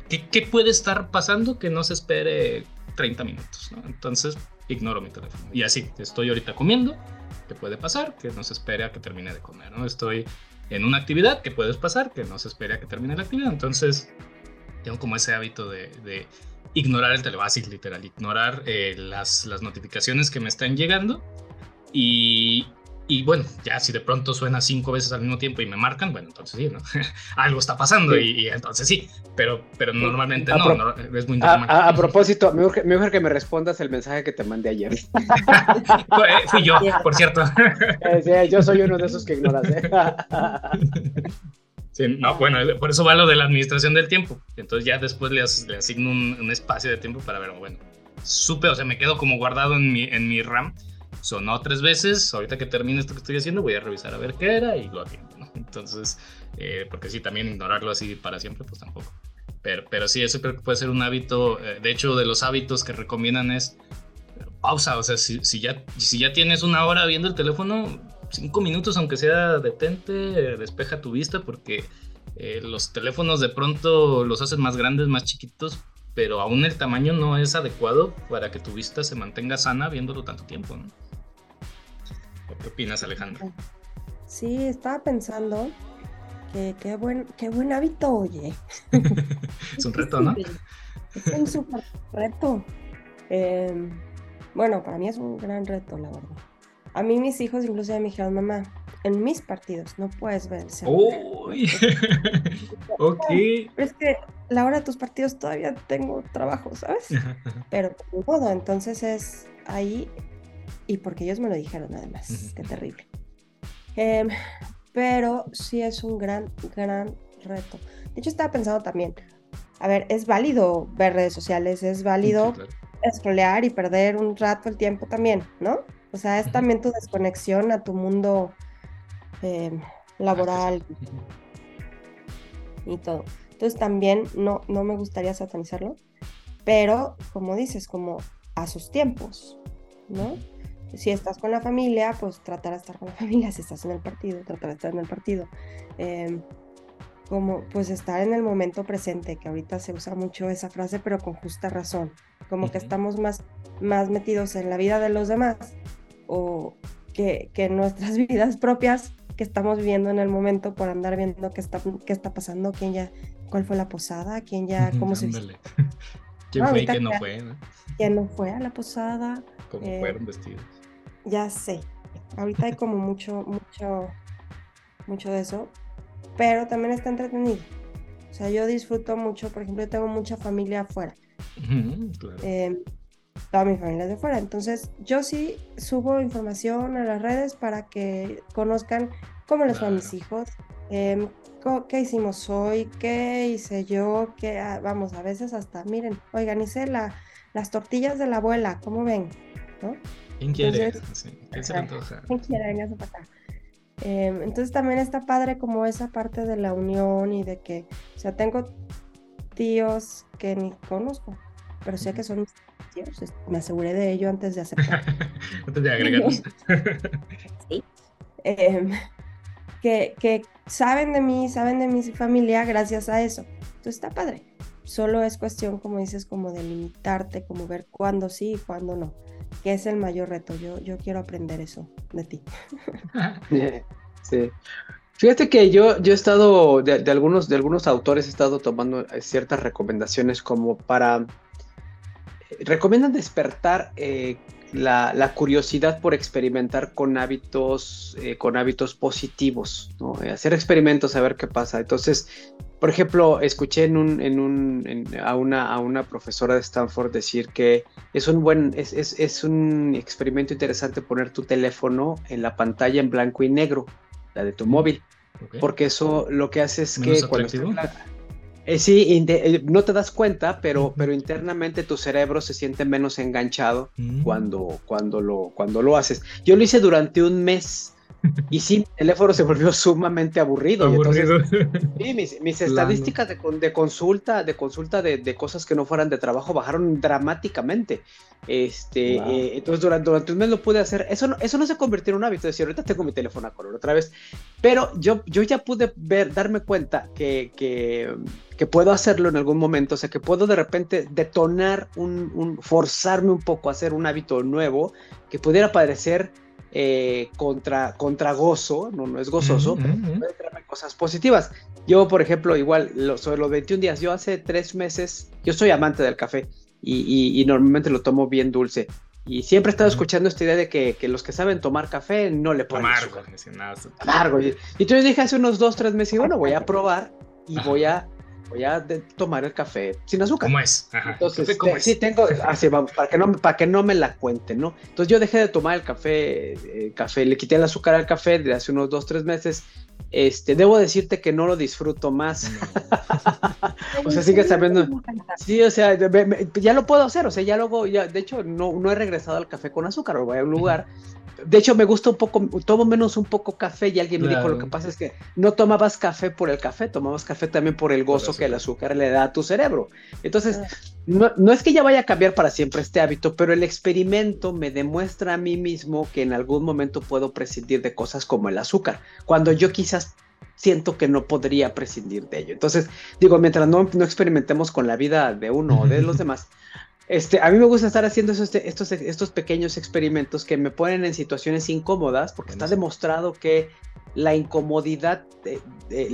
qué, puede estar pasando que no se espere 30 minutos? Entonces, ignoro mi teléfono. Y así, estoy ahorita comiendo. ¿Qué puede pasar? Que no se espere a que termine de comer. ¿no? Estoy en una actividad. ¿Qué puede pasar? Que no se espere a que termine la actividad. Entonces, tengo como ese hábito de, ignorar el teléfono, así literal, ignorar eh, las, las notificaciones que me están llegando. Y, y bueno, ya si de pronto suena cinco veces al mismo tiempo y me marcan, bueno, entonces sí, ¿no? [LAUGHS] Algo está pasando y, entonces sí, pero, pero normalmente no, es muy normal. A, propósito, me urge, que me respondas el mensaje que te mandé ayer. [LAUGHS] Fui yo, por cierto. [LAUGHS] Sí, yo soy uno de esos que ignoras. ¿eh? Sí, no, bueno, por eso va lo de la administración del tiempo. Entonces ya después le, asigno un, un, espacio de tiempo para ver, bueno, supe, o sea, me quedo como guardado en mi, en mi RAM sonó tres veces, ahorita que termine esto que estoy haciendo voy a revisar a ver qué era y lo atiendo, ¿no? Entonces, eh, porque sí, también ignorarlo así para siempre, pues tampoco. Pero, pero sí, eso creo que puede ser un hábito, eh, de hecho, de los hábitos que recomiendan es pausa, o sea, si, si, ya, si ya tienes una hora viendo el teléfono, cinco minutos, aunque sea detente, despeja tu vista, porque eh, los teléfonos de pronto los hacen más grandes, más chiquitos, pero aún el tamaño no es adecuado para que tu vista se mantenga sana viéndolo tanto tiempo. ¿no? ¿Qué opinas, Alejandro? Sí, estaba pensando que qué buen, qué buen hábito, oye. [LAUGHS] es un reto, ¿no? Es un súper reto. Em, bueno, para mí es un gran reto, la verdad. A mí mis hijos incluso me dijeron, mamá, en mis partidos no puedes ver Uy, [LAUGHS] ok. Pero es que la hora de tus partidos todavía tengo trabajo, ¿sabes? [LAUGHS] Pero de modo, entonces es ahí y porque ellos me lo dijeron además, qué terrible. Em, pero sí es un gran, gran reto. De hecho, estaba pensando también, a ver, es válido ver redes sociales, es válido scrollear y perder un rato el tiempo también, ¿no? O sea, es también tu desconexión a tu mundo em, laboral y todo. Entonces también no, no me gustaría satanizarlo, pero como dices, como a sus tiempos, ¿no? Si estás con la familia, pues tratar de estar con la [LAUGHS] familia, si estás en el partido, tratar de estar en el partido. Em, como pues estar en el momento presente, que ahorita se usa mucho esa frase, pero con justa razón, como que estamos más, más metidos en la vida de los demás o que, que en nuestras [LAUGHS] vidas propias que estamos viviendo en el momento por andar viendo qué está, qué está pasando, quién ya, cuál fue la posada, quién ya, cómo se ¿Quién fue y quién no fue? ¿Quién no fue a la posada? ¿Cómo eh, fueron vestidos? Ya sé. Ahorita hay como mucho, mucho, mucho de eso, pero también está entretenido. O sea, yo disfruto mucho, por ejemplo, yo tengo mucha familia afuera. Em, toda mi familia es de afuera. Entonces, yo sí subo información a las redes para que conozcan cómo les fue a mis hijos, em, qué hicimos hoy, qué hice yo, qué, ah, vamos, a veces hasta, miren, oigan, hice la, las tortillas de la abuela, ¿cómo ven? ¿No? ¿Quién quiere? ¿Quién se antoja? ¿Quién quiere? Venga, para acá. Em, entonces también está padre como esa parte de la unión y de que, o sea, tengo tíos que ni conozco, pero sé que son mis tíos, me aseguré de ello antes de aceptar. [LAUGHS] antes de agregarlos. sí. [LAUGHS] Em, que, que saben de mí, saben de mi familia gracias a eso. Entonces está padre. Solo es cuestión, como dices, como de limitarte, como ver cuándo sí y cuándo no que es el mayor reto. Yo, yo quiero aprender eso de ti. [LAUGHS] sí. Fíjate que yo, yo he estado, de, algunos, de algunos autores he estado tomando eh, ciertas recomendaciones como para... Eh, recomiendan despertar eh, la, curiosidad por experimentar con hábitos, con hábitos positivos, ¿no? hacer experimentos a ver qué pasa. Entonces, por ejemplo, escuché en un, en un, a, una, a una profesora de Stanford decir que es un buen, es, es, es, un experimento interesante poner tu teléfono en la pantalla en blanco y negro, la de tu móvil, porque eso lo que hace es que cuando eh, sí, eh, no te das cuenta, pero, pero internamente tu cerebro se siente menos enganchado mm. cuando, cuando, lo, cuando lo haces. Yo lo hice durante un mes y sí, el teléfono se volvió sumamente aburrido. sí, mis, estadísticas de, de, consulta, de consulta de, cosas que no fueran de trabajo bajaron dramáticamente. Este, eh, entonces durante, durante, un mes lo pude hacer. Eso no, eso no se convirtió en un hábito. Es decir, ahorita tengo mi teléfono a color otra vez. Pero yo, yo ya pude ver, darme cuenta que, que, que puedo hacerlo en algún momento. O sea, que puedo de repente detonar un, un forzarme un poco a hacer un hábito nuevo que pudiera parecer eh, contra, contra gozo, no, no es gozoso, pero puede traerme cosas positivas. Yo, por ejemplo, igual sobre los 21 días, yo hace tres meses, yo soy amante del café y, normalmente lo tomo bien dulce. Y siempre he estado escuchando esta idea de que, los que saben tomar café no le ponen amargo. Amargo. Y, entonces dije hace unos dos, tres meses, bueno, voy a probar y voy a voy a tomar el café sin azúcar. ¿Cómo es? Entonces, sí, tengo, así vamos, para que, no, para que no me la cuenten, ¿no? Entonces yo dejé de tomar el café, eh, café, le quité el azúcar al café de hace unos dos, tres meses. Este, debo decirte que no lo disfruto más. [LAUGHS] O sea, sigue sabiendo. Sí, o sea, ya lo puedo hacer, o sea, ya luego, ya, de hecho, no, no he regresado al café con azúcar, voy a un lugar. De hecho, me gusta un poco, tomo menos un poco café y alguien me dijo, lo que pasa es que no tomabas café por el café, tomabas café también por el gozo que el azúcar le da a tu cerebro. Entonces, ah. no, no es que ya vaya a cambiar para siempre este hábito, pero el experimento me demuestra a mí mismo que en algún momento puedo prescindir de cosas como el azúcar, cuando yo quizás siento que no podría prescindir de ello. Entonces, digo, mientras no, no experimentemos con la vida de uno o de los [LAUGHS] demás, este, a mí me gusta estar haciendo estos, estos pequeños experimentos que me ponen en situaciones incómodas, porque está demostrado que la incomodidad,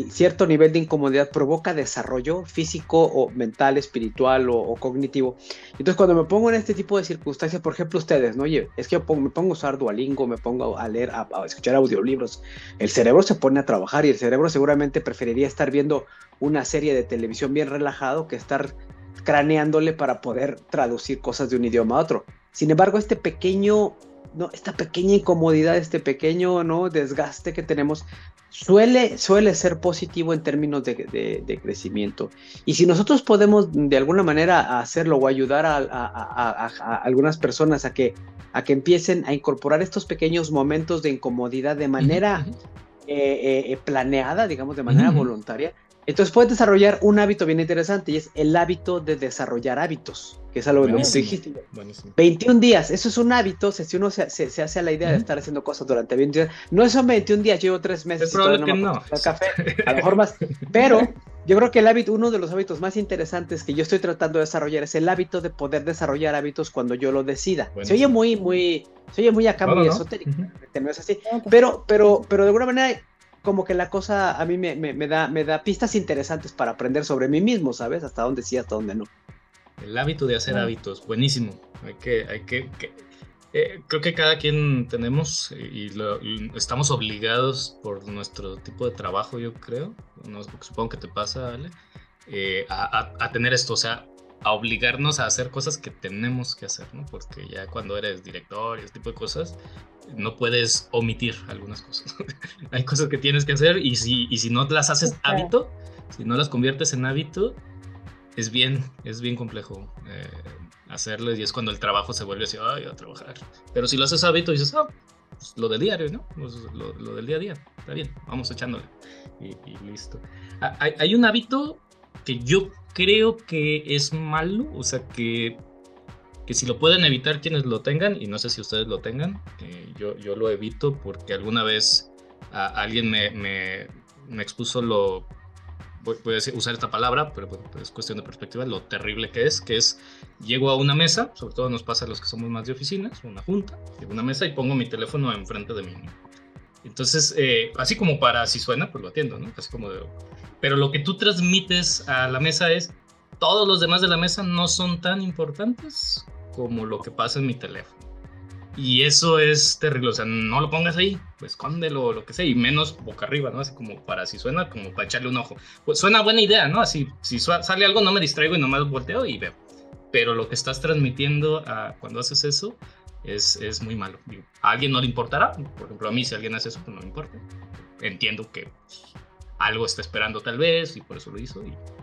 cierto nivel de incomodidad provoca desarrollo físico o mental, espiritual o, cognitivo. Entonces cuando me pongo en este tipo de circunstancias, por ejemplo ustedes, ¿no? Oye, es que me pongo a usar Duolingo, me pongo a leer, a, a, escuchar audiolibros, el cerebro se pone a trabajar y el cerebro seguramente preferiría estar viendo una serie de televisión bien relajado que estar craneándole para poder traducir cosas de un idioma a otro. Sin embargo, este pequeño, no, esta pequeña incomodidad, este pequeño ¿no? desgaste que tenemos, suele, suele ser positivo en términos de, crecimiento. Y si nosotros podemos de alguna manera hacerlo o ayudar a, algunas personas a que, a que empiecen a incorporar estos pequeños momentos de incomodidad de manera eh, eh, planeada, digamos, de manera voluntaria, entonces puedes desarrollar un hábito bien interesante y es el hábito de desarrollar hábitos, que es algo que dijiste. 21 días, eso es un hábito, si uno se, hace a la idea de estar haciendo cosas durante 21 días, no son 21 días, llevo tres meses. Es probable que no. Café, a lo mejor más, pero [LAUGHS] yo creo que el hábito, uno de los hábitos más interesantes que yo estoy tratando de desarrollar es el hábito de poder desarrollar hábitos cuando yo lo decida. Se oye muy, muy, se oye muy acá, muy esotérico, no es así, pero, pero, pero de alguna manera como que la cosa a mí me, me, da, me da pistas interesantes para aprender sobre mí mismo, ¿sabes? Hasta dónde sí, hasta dónde no. El hábito de hacer hábitos, buenísimo. Hay que, hay que, eh, creo que cada quien tenemos y, estamos obligados por nuestro tipo de trabajo, yo creo, no, supongo que te pasa, Ale, eh, a, a, tener esto, o sea, a obligarnos a hacer cosas que tenemos que hacer, ¿no? Porque ya cuando eres director y ese tipo de cosas, no puedes omitir algunas cosas. [LAUGHS] Hay cosas que tienes que hacer y si, y si no las haces hábito, si no las conviertes en hábito, es bien, es bien complejo eh, hacerlo y es cuando el trabajo se vuelve así, ay, a trabajar. Pero si lo haces hábito, dices, ah, pues lo de diario, ¿no? Pues lo, lo, del día a día, está bien, vamos echándole y, y listo. Ah, hay, hay un hábito yo creo que es malo, o sea que, que si lo pueden evitar quienes lo tengan, y no sé si ustedes lo tengan, eh, yo, yo lo evito porque alguna vez alguien me, me, expuso lo, voy, a usar esta palabra, pero bueno, es cuestión de perspectiva, lo terrible que es, que es, llego a una mesa, sobre todo nos pasa a los que somos más de oficinas, una junta, llego a una mesa y pongo mi teléfono enfrente de mí. Entonces, eh, así como para si suena, pues lo atiendo, ¿no? Así como de, pero lo que tú transmites a la mesa es, todos los demás de la mesa no son tan importantes como lo que pasa en mi teléfono. Y eso es terrible, o sea, no lo pongas ahí, pues escóndelo, lo que sea, y menos boca arriba, ¿no? Así como para si suena, como para echarle un ojo. Pues suena buena idea, ¿no? Así, si sale algo, no me distraigo y nomás volteo y veo. Pero lo que estás transmitiendo a, cuando haces eso es, es muy malo. a alguien no le importará, por ejemplo, a mí si alguien hace eso, pues no me importa. Entiendo que algo está esperando tal vez y por eso lo hizo.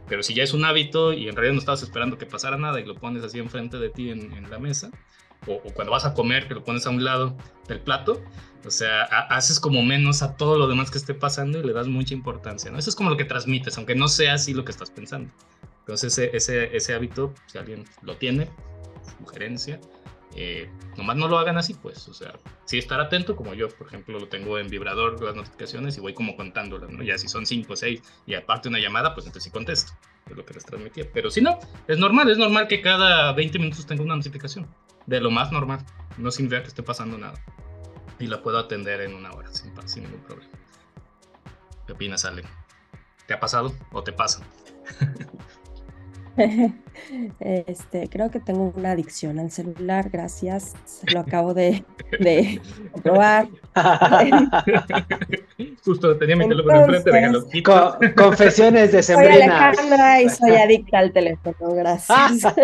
pero si ya es un hábito y en realidad no estabas esperando que pasara nada y lo pones así enfrente de ti en, la mesa, o, cuando vas a comer que lo pones a un lado del plato, o sea, haces como menos a todo lo demás que esté pasando y le das mucha importancia, ¿no? Eso es como lo que transmites, aunque no sea así lo que estás pensando. Entonces ese, ese, ese hábito, si alguien lo tiene, sugerencia, eh, nomás no lo hagan así, pues, o sea, sí estar atento, como yo, por ejemplo, lo tengo en vibrador las notificaciones y voy como contándolas, ¿no? Ya si son 5 o 6 y aparte una llamada, pues entonces sí contesto, es lo que les transmitía. Pero si no, es normal, es normal que cada 20 minutos tenga una notificación, de lo más normal, no ver que esté pasando nada. Y la puedo atender en una hora, sin, sin ningún problema. ¿Qué opinas, Ale? ¿Te ha pasado o te pasa? [LAUGHS] [LAUGHS] Este, creo que tengo una adicción al celular, gracias. Lo acabo de, de [LAUGHS] probar. [LAUGHS] Justo tenía mi teléfono enfrente, déjalo confesiones de Sembrina. Soy Alejandra y soy adicta al teléfono, gracias.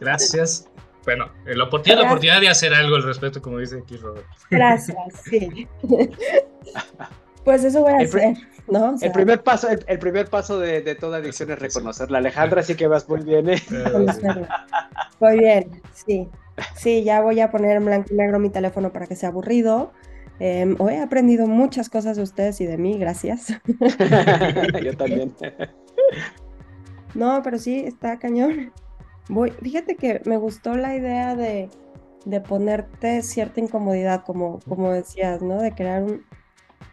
gracias. Bueno, la oportunidad, la oportunidad de hacer algo al respecto, como dice aquí Robert. Gracias, sí. Pues eso voy a hacer, ¿no? el primer paso, el, primer paso de, toda adicción es reconocerla. Alejandra, sí que vas muy bien, ¿eh? Muy bien, sí. Sí, ya voy a poner en blanco y negro mi teléfono para que sea aburrido. Em, hoy he aprendido muchas cosas de ustedes y de mí, gracias. [LAUGHS] Yo también. No, pero sí, está cañón. Voy, fíjate que me gustó la idea de, de ponerte cierta incomodidad, como, como decías, ¿no? De crear un,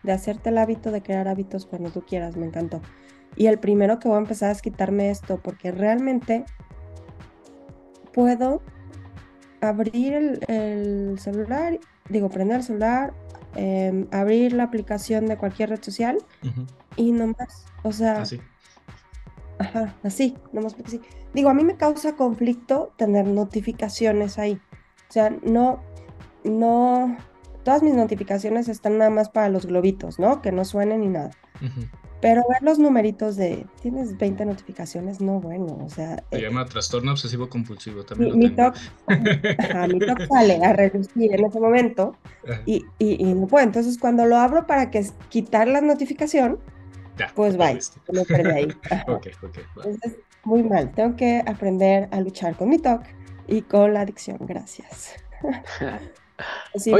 de hacerte el hábito de crear hábitos cuando tú quieras, me encantó. Y el primero que voy a empezar es quitarme esto, porque realmente puedo abrir el, celular, digo, prender el celular, em, abrir la aplicación de cualquier red social y nomás, o sea, así. Ajá, así, nomás porque sí. Digo, a mí me causa conflicto tener notificaciones ahí. O sea, no, no, todas mis notificaciones están nada más para los globitos, ¿no? Que no suenen ni nada. Pero ver los numeritos de, tienes 20 notificaciones, no, bueno, o sea... Se eh, llama trastorno obsesivo compulsivo también. Mi, TOC, mi TOC [LAUGHS] sale a reducir en ese momento y, y, no puedo. Entonces, cuando lo abro para que quitar la notificación, pues bye, me perdí ahí. [LAUGHS] okay, okay, Entonces, muy mal, tengo que aprender a luchar con mi TOC y con la adicción, gracias. [LAUGHS]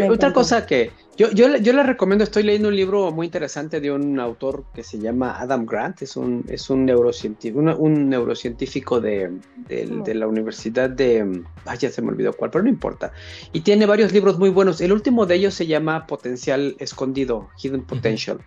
otra cosa que yo, yo, yo les recomiendo, estoy leyendo un libro muy interesante de un autor que se llama Adam Grant, es un, es un neurocientífico, un neurocientífico de, de, la Universidad de, ay, ya se me olvidó cuál, pero no importa. Y tiene varios libros muy buenos. El último de ellos se llama Potencial Escondido, Hidden Potential.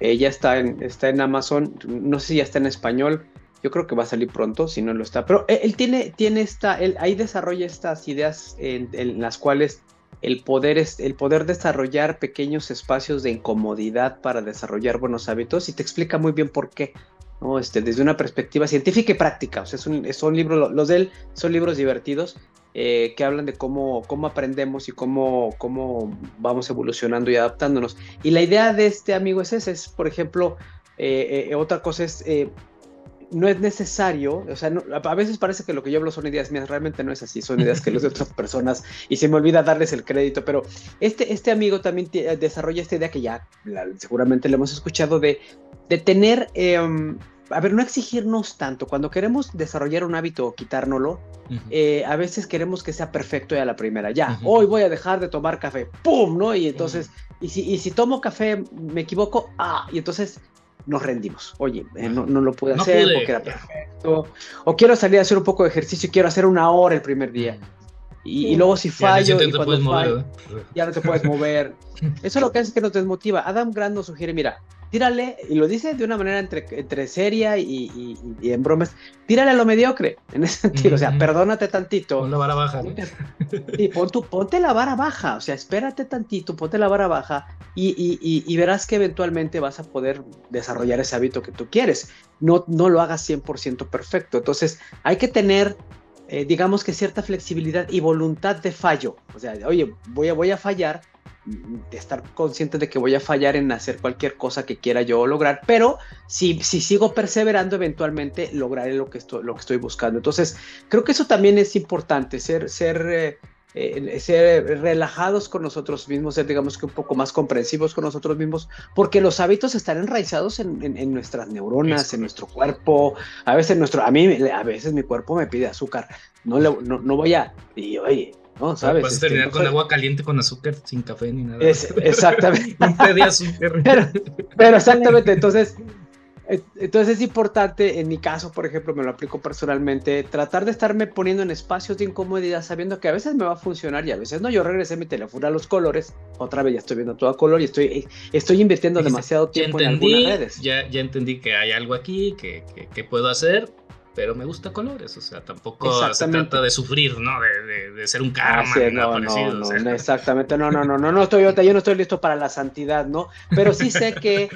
Eh, ya está en, está en Amazon, no sé si ya está en español, yo creo que va a salir pronto, si no lo está. Pero eh, él, tiene, tiene esta, él ahí desarrolla estas ideas en, las cuales el poder, es, el poder desarrollar pequeños espacios de incomodidad para desarrollar buenos hábitos y te explica muy bien por qué. ¿no? Este, desde una perspectiva científica y práctica. O sea, son libros, los de él son libros divertidos eh, que hablan de cómo, cómo aprendemos y cómo, cómo vamos evolucionando y adaptándonos. Y la idea de este amigo es esa, es, por ejemplo, eh, otra cosa es no es necesario, o sea, a veces parece que lo que yo hablo son ideas mías, realmente no es así, son ideas que los de otras personas y se me olvida darles el crédito, pero este, este amigo también desarrolla esta idea que ya seguramente le hemos escuchado de, de tener, em, a ver, no exigirnos tanto, cuando queremos desarrollar un hábito o quitárnoslo, eh, a veces queremos que sea perfecto y a la primera, ya, hoy voy a dejar de tomar café, ¡pum! ¿no? Y entonces, y, si, y si tomo café, me equivoco, ah, y entonces nos rendimos. Oye, eh, no, no, lo pude hacer porque era perfecto. O quiero salir a hacer un poco de ejercicio y quiero hacer una hora el primer día. Y, luego si fallo, y cuando fallo, ya no te puedes mover. [LAUGHS] Eso es lo que hace que nos desmotiva. Adam Grant nos sugiere, mira, tírale, y lo dice de una manera entre, entre seria y, en bromas, tírale a lo mediocre, en ese sentido, o sea, perdónate tantito. Pon la vara baja. Sí, pon tu, ponte la vara baja, o sea, espérate tantito, ponte la vara baja y, verás que eventualmente vas a poder desarrollar ese hábito que tú quieres. No, no lo hagas 100% perfecto. Entonces, hay que tener eh, digamos que cierta flexibilidad y voluntad de fallo. O sea, oye, voy a, voy a fallar, de estar consciente de que voy a fallar en hacer cualquier cosa que quiera yo lograr, pero si, si sigo perseverando, eventualmente lograré lo que, estoy, lo que estoy buscando. Entonces, creo que eso también es importante, ser, ser, eh, eh, ser relajados con nosotros mismos, ser digamos que un poco más comprensivos con nosotros mismos, porque los hábitos están enraizados en, en, nuestras neuronas, en nuestro cuerpo, a veces nuestro, a mí, a veces mi cuerpo me pide azúcar, no, le, no, no voy a, y oye, ¿no? ¿Sabes? Puedes este, terminar con agua caliente con azúcar, sin café ni nada. exactamente. Un té de azúcar. [LAUGHS] Pero, exactamente, entonces, eh, entonces es importante, en mi caso, por ejemplo, me lo aplico personalmente, tratar de estarme poniendo en espacios de incomodidad sabiendo que a veces me va a funcionar y a veces no. Yo regresé mi teléfono a los colores, otra vez ya estoy viendo todo a color y estoy, estoy invirtiendo demasiado tiempo en algunas redes. Ya, ya entendí que hay algo aquí que, que, que puedo hacer pero me gusta colores, o sea, tampoco se trata de sufrir, ¿no? De, de, ser un karma, no, no, no, exactamente, no, no, no, no, no estoy, yo no estoy listo para la santidad, ¿no? Pero sí sé que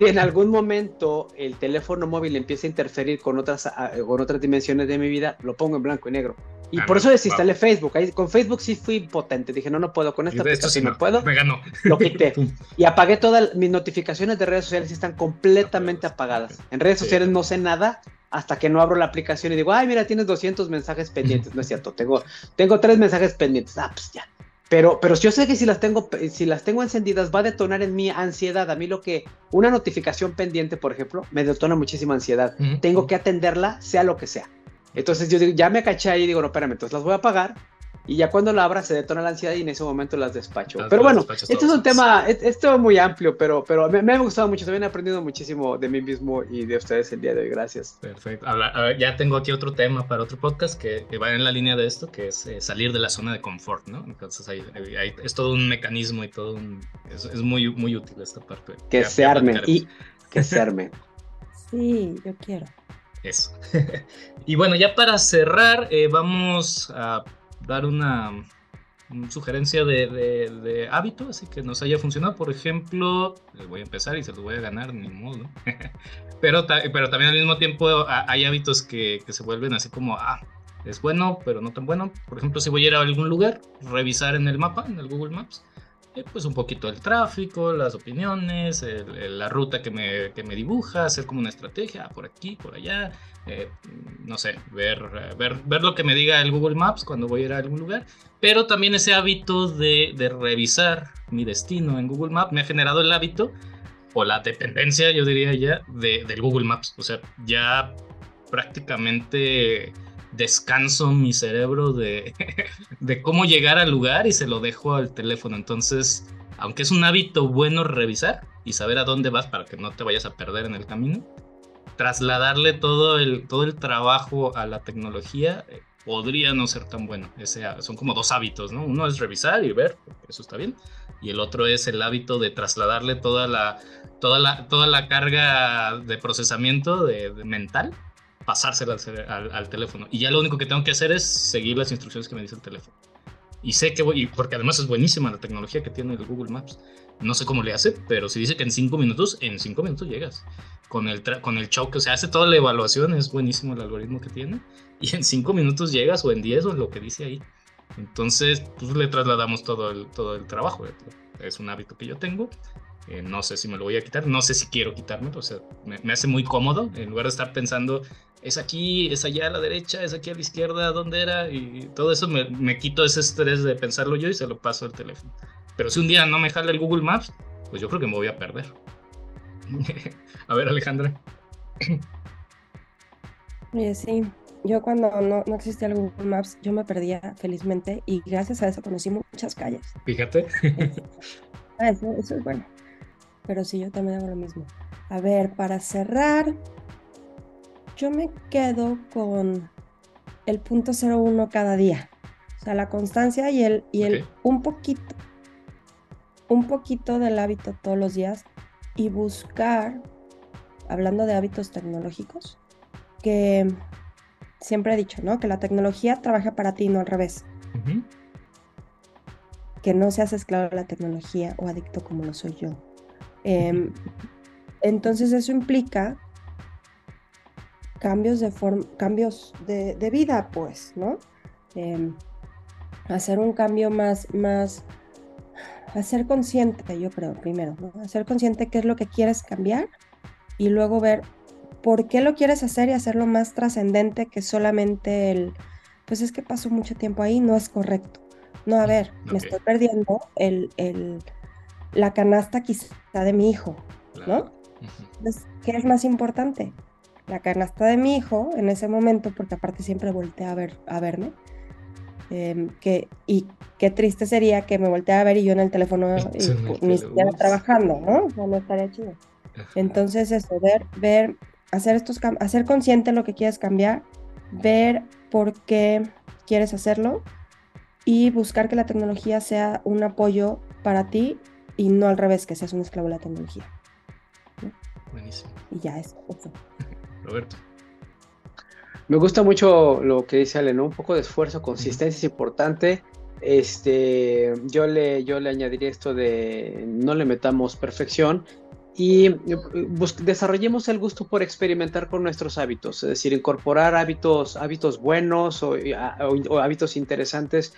si en algún momento el teléfono móvil empieza a interferir con otras, con otras dimensiones de mi vida, lo pongo en blanco y negro. Y ah, por eso desinstalé Facebook. Ahí, con Facebook sí fui potente. Dije, no, no puedo. Con esta aplicación si no, puedo. Me ganó. Lo quité. [LAUGHS] y apagué todas mis notificaciones de redes sociales. Están completamente apagadas. En redes sociales no sé nada hasta que no abro la aplicación y digo, ay, mira, tienes 200 mensajes pendientes. No es cierto, tengo, tengo tres mensajes pendientes. Ah, pues ya. Pero, pero yo sé que si las tengo, si las tengo encendidas, va a detonar en mi ansiedad. A mí lo que, una notificación pendiente, por ejemplo, me detona muchísima ansiedad. Tengo que atenderla, sea lo que sea. Entonces yo digo, ya me caché ahí y digo, no, espérame, entonces las voy a apagar y ya cuando la abra se detona la ansiedad y en ese momento las despacho. pero bueno, este es un tema, esto es muy amplio, pero, pero me, me, ha gustado mucho, también he aprendido muchísimo de mí mismo y de ustedes el día de hoy, gracias. Perfecto. ya tengo aquí otro tema para otro podcast que, va en la línea de esto, que es eh, salir de la zona de confort, ¿no? Entonces ahí, es todo un mecanismo y todo un... Es, muy, muy útil esta parte. Que se arme y que se arme. [LAUGHS] sí, yo quiero. Eso. [LAUGHS] y bueno, ya para cerrar, eh, vamos a dar una, sugerencia de, hábito, así que nos haya funcionado. Por ejemplo, les voy a empezar y se los voy a ganar, ni modo. [LAUGHS] pero, pero también al mismo tiempo hay hábitos que, que se vuelven así como, ah, es bueno, pero no tan bueno. Por ejemplo, si voy a ir a algún lugar, revisar en el mapa, en el Google Maps, eh, pues un poquito el tráfico, las opiniones, la ruta que me, que me, dibuja, hacer como una estrategia, por aquí, por allá, eh, no sé, ver, ver, ver lo que me diga el Google Maps cuando voy a ir a algún lugar, pero también ese hábito de, revisar mi destino en Google Maps me ha generado el hábito o la dependencia, yo diría ya, de, del Google Maps, o sea, ya prácticamente descanso mi cerebro [LAUGHS] de cómo llegar al lugar y se lo dejo al teléfono. Entonces, aunque es un hábito bueno revisar y saber a dónde vas para que no te vayas a perder en el camino, trasladarle todo el, todo el trabajo a la tecnología eh, podría no ser tan bueno. Ese, son como dos hábitos, ¿no? Uno es revisar y ver, eso está bien, y el otro es el hábito de trasladarle toda la, toda la, toda la carga de procesamiento de mental pasársela al, teléfono. Y ya lo único que tengo que hacer es seguir las instrucciones que me dice el teléfono. Y sé que voy, porque además es buenísima la tecnología que tiene el Google Maps. No sé cómo le hace, pero si dice que en cinco minutos, en cinco minutos llegas. Con el, con el choque, o sea, hace toda la evaluación, es buenísimo el algoritmo que tiene. Y en cinco minutos llegas, o en diez, o en lo que dice ahí. Entonces, pues le trasladamos todo el, todo el trabajo. Es un hábito que yo tengo eh, no sé si me lo voy a quitar, no sé si quiero quitármelo, o sea, me, hace muy cómodo en lugar de estar pensando, es aquí, es allá a la derecha, es aquí a la izquierda, ¿dónde era? Y todo eso me, me quito ese estrés de pensarlo yo y se lo paso al teléfono. Pero si un día no me jala el Google Maps, pues yo creo que me voy a perder. [LAUGHS] a ver, Alejandra. Oye, sí, yo cuando no, no, existía el Google Maps, yo me perdía felizmente y gracias a eso conocí muchas calles. Fíjate. [LAUGHS] Ah, eso, eso es bueno pero sí, yo también hago lo mismo. A ver, para cerrar, yo me quedo con el punto 01 cada día. O sea, la constancia y el, y el un poquito, un poquito del hábito todos los días y buscar, hablando de hábitos tecnológicos, que siempre he dicho, ¿no? Que la tecnología trabaja para ti, no al revés. Que no seas esclavo de la tecnología o adicto como lo soy yo. Em, [LAUGHS] entonces eso implica cambios de forma, cambios de, vida, pues, ¿no? Em, hacer un cambio más, más, hacer consciente, yo creo, primero, ¿no? Hacer consciente qué es lo que quieres cambiar y luego ver por qué lo quieres hacer y hacerlo más trascendente que solamente el, pues es que paso mucho tiempo ahí, no es correcto. No, a ver, me estoy perdiendo el, el la canasta quizá de mi hijo, ¿no? Entonces, ¿qué es más importante? La canasta de mi hijo en ese momento, porque aparte siempre voltea a, ver, a verme. Em, que, y qué triste sería que me voltee a ver y yo en el teléfono [LAUGHS] ni siquiera trabajando, ¿no? O sea, no estaría chido. Entonces, eso, ver, ver, hacer estos hacer consciente lo que quieres cambiar, ver por qué quieres hacerlo y buscar que la tecnología sea un apoyo para ti y no al revés, que seas un esclavo de la tecnología. Buenísimo. Y ya es eso. [LAUGHS] Roberto. Me gusta mucho lo que dice Ale, ¿no? Un poco de esfuerzo, consistencia es importante. Este, yo le, yo le añadiría esto de no le metamos perfección y desarrollemos el gusto por experimentar con nuestros hábitos, es decir, incorporar hábitos, hábitos buenos o, o hábitos interesantes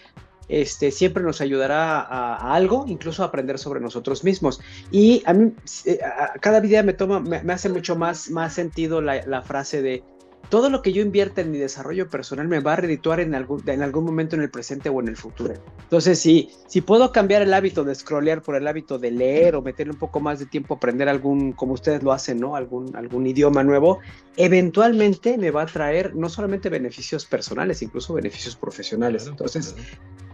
este, siempre nos ayudará a, algo, incluso a aprender sobre nosotros mismos. Y a mí, eh, cada día me toma, me, hace mucho más, más sentido la, frase de todo lo que yo invierta en mi desarrollo personal me va a redituar en algún, en algún momento en el presente o en el futuro. Entonces, si, si puedo cambiar el hábito de scrollear por el hábito de leer o meterle un poco más de tiempo a aprender algún, como ustedes lo hacen, ¿no? Algún, algún idioma nuevo, eventualmente me va a traer no solamente beneficios personales, incluso beneficios profesionales. Entonces,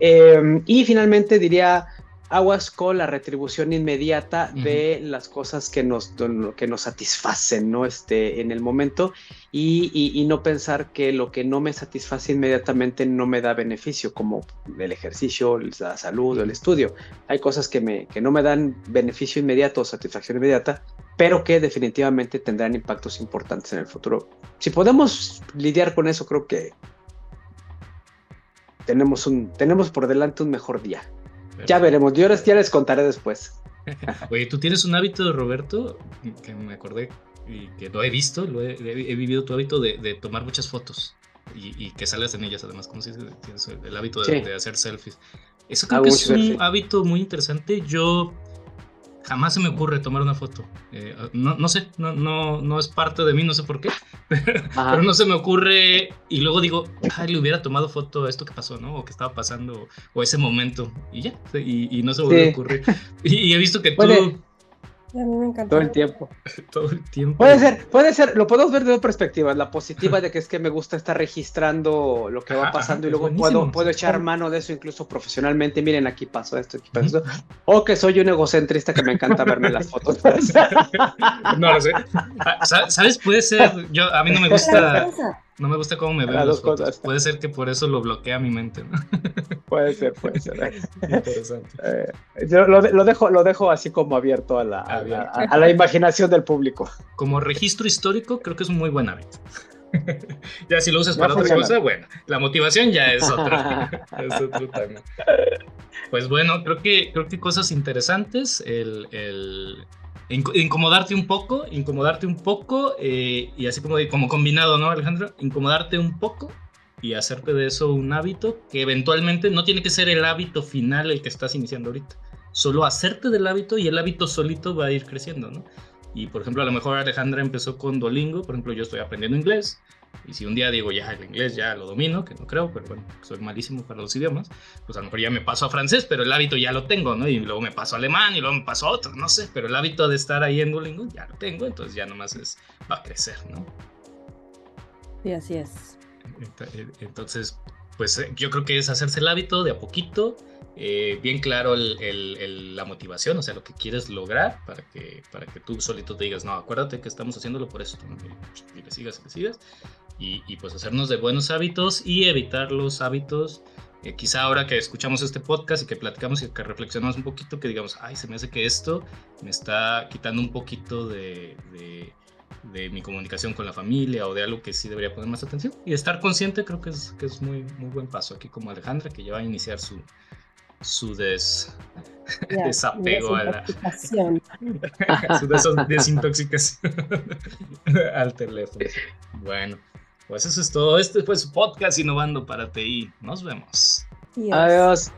em, y finalmente diría, aguas con la retribución inmediata de las cosas que nos, que nos satisfacen, ¿no? Este, en el momento y, no pensar que lo que no me satisface inmediatamente no me da beneficio, como el ejercicio, la salud o el estudio. Hay cosas que, me, que no me dan beneficio inmediato o satisfacción inmediata, pero que definitivamente tendrán impactos importantes en el futuro. Si podemos lidiar con eso, creo que tenemos, un, tenemos por delante un mejor día. Ya veremos, yo ya les contaré después. [LAUGHS] Oye, tú tienes un hábito, Roberto, que me acordé y que lo he visto, lo he, vivido tu hábito de, tomar muchas fotos y, que salgas en ellas, además, como si tienes el hábito de, hacer selfies. Eso creo que es un hábito muy interesante. Yo jamás se me ocurre tomar una foto. Eh, no, no, sé, no, no, no es parte de mí, no sé por qué, [LAUGHS] pero no se me ocurre y luego digo, ay, le hubiera tomado foto a esto que pasó, ¿no? O que estaba pasando, o ese momento, y ya, y, no se vuelve a ocurrir. Y, he visto que tú... A mí me encanta. Todo el tiempo. [LAUGHS] Todo el tiempo. Puede ser, puede ser, lo podemos ver de dos perspectivas. La positiva de que es que me gusta estar registrando lo que va pasando y luego puedo, puedo echar mano de eso incluso profesionalmente. Miren, aquí pasó esto, aquí pasó esto. O que soy un egocentrista que me encanta verme las fotos. [LAUGHS] no lo sé. Ah, ¿Sabes? Puede ser, yo, a mí no me gusta no me gusta cómo me veo. Las Cosas. Puede ser que por eso lo bloquea mi mente, ¿no? [LAUGHS] Puede ser, puede ser. [LAUGHS] Interesante. Eh, yo lo, dejo, lo dejo así como abierto a la, a, la, imaginación del público. Como registro histórico, creo que es un muy buen hábito. [LAUGHS] ya si lo usas para otra cosa, bueno, la motivación ya es otra. es otro tema. Pues bueno, creo que, creo que cosas interesantes. El, el, incomodarte un poco, incomodarte un poco, eh, y así como, como combinado, ¿no, Alejandro? Incomodarte un poco y hacerte de eso un hábito que eventualmente no tiene que ser el hábito final el que estás iniciando ahorita. Solo hacerte del hábito y el hábito solito va a ir creciendo, ¿no? Y por ejemplo, a lo mejor Alejandra empezó con Duolingo, por ejemplo, yo estoy aprendiendo inglés, y si un día digo, ya el inglés ya lo domino, que no creo, pero bueno, soy malísimo para los idiomas, pues a lo mejor ya me paso a francés, pero el hábito ya lo tengo, ¿no? Y luego me paso a alemán y luego me paso a otro, no sé, pero el hábito de estar ahí en Duolingo ya lo tengo, entonces ya nomás es, va a crecer, ¿no? Sí, así es. Entonces, pues eh, yo creo que es hacerse el hábito de a poquito, eh, bien claro la motivación, o sea, lo que quieres lograr para que, para que tú solito te digas, no, acuérdate que estamos haciéndolo por esto, y, le sigas, y le sigas, y, pues hacernos de buenos hábitos y evitar los hábitos. Eh, quizá ahora que escuchamos este podcast y que platicamos y que reflexionamos un poquito, que digamos, ay, se me hace que esto me está quitando un poquito de, de, mi comunicación con la familia o de algo que sí debería poner más atención. Y estar consciente creo que es, que es muy, muy buen paso aquí como Alejandra, que ya va a iniciar su, su des, [LAUGHS] desapego a la [LAUGHS] su desintoxicación [LAUGHS] al teléfono. Bueno, pues eso es todo. Este fue su podcast Innovando para TI. Nos vemos. Adiós.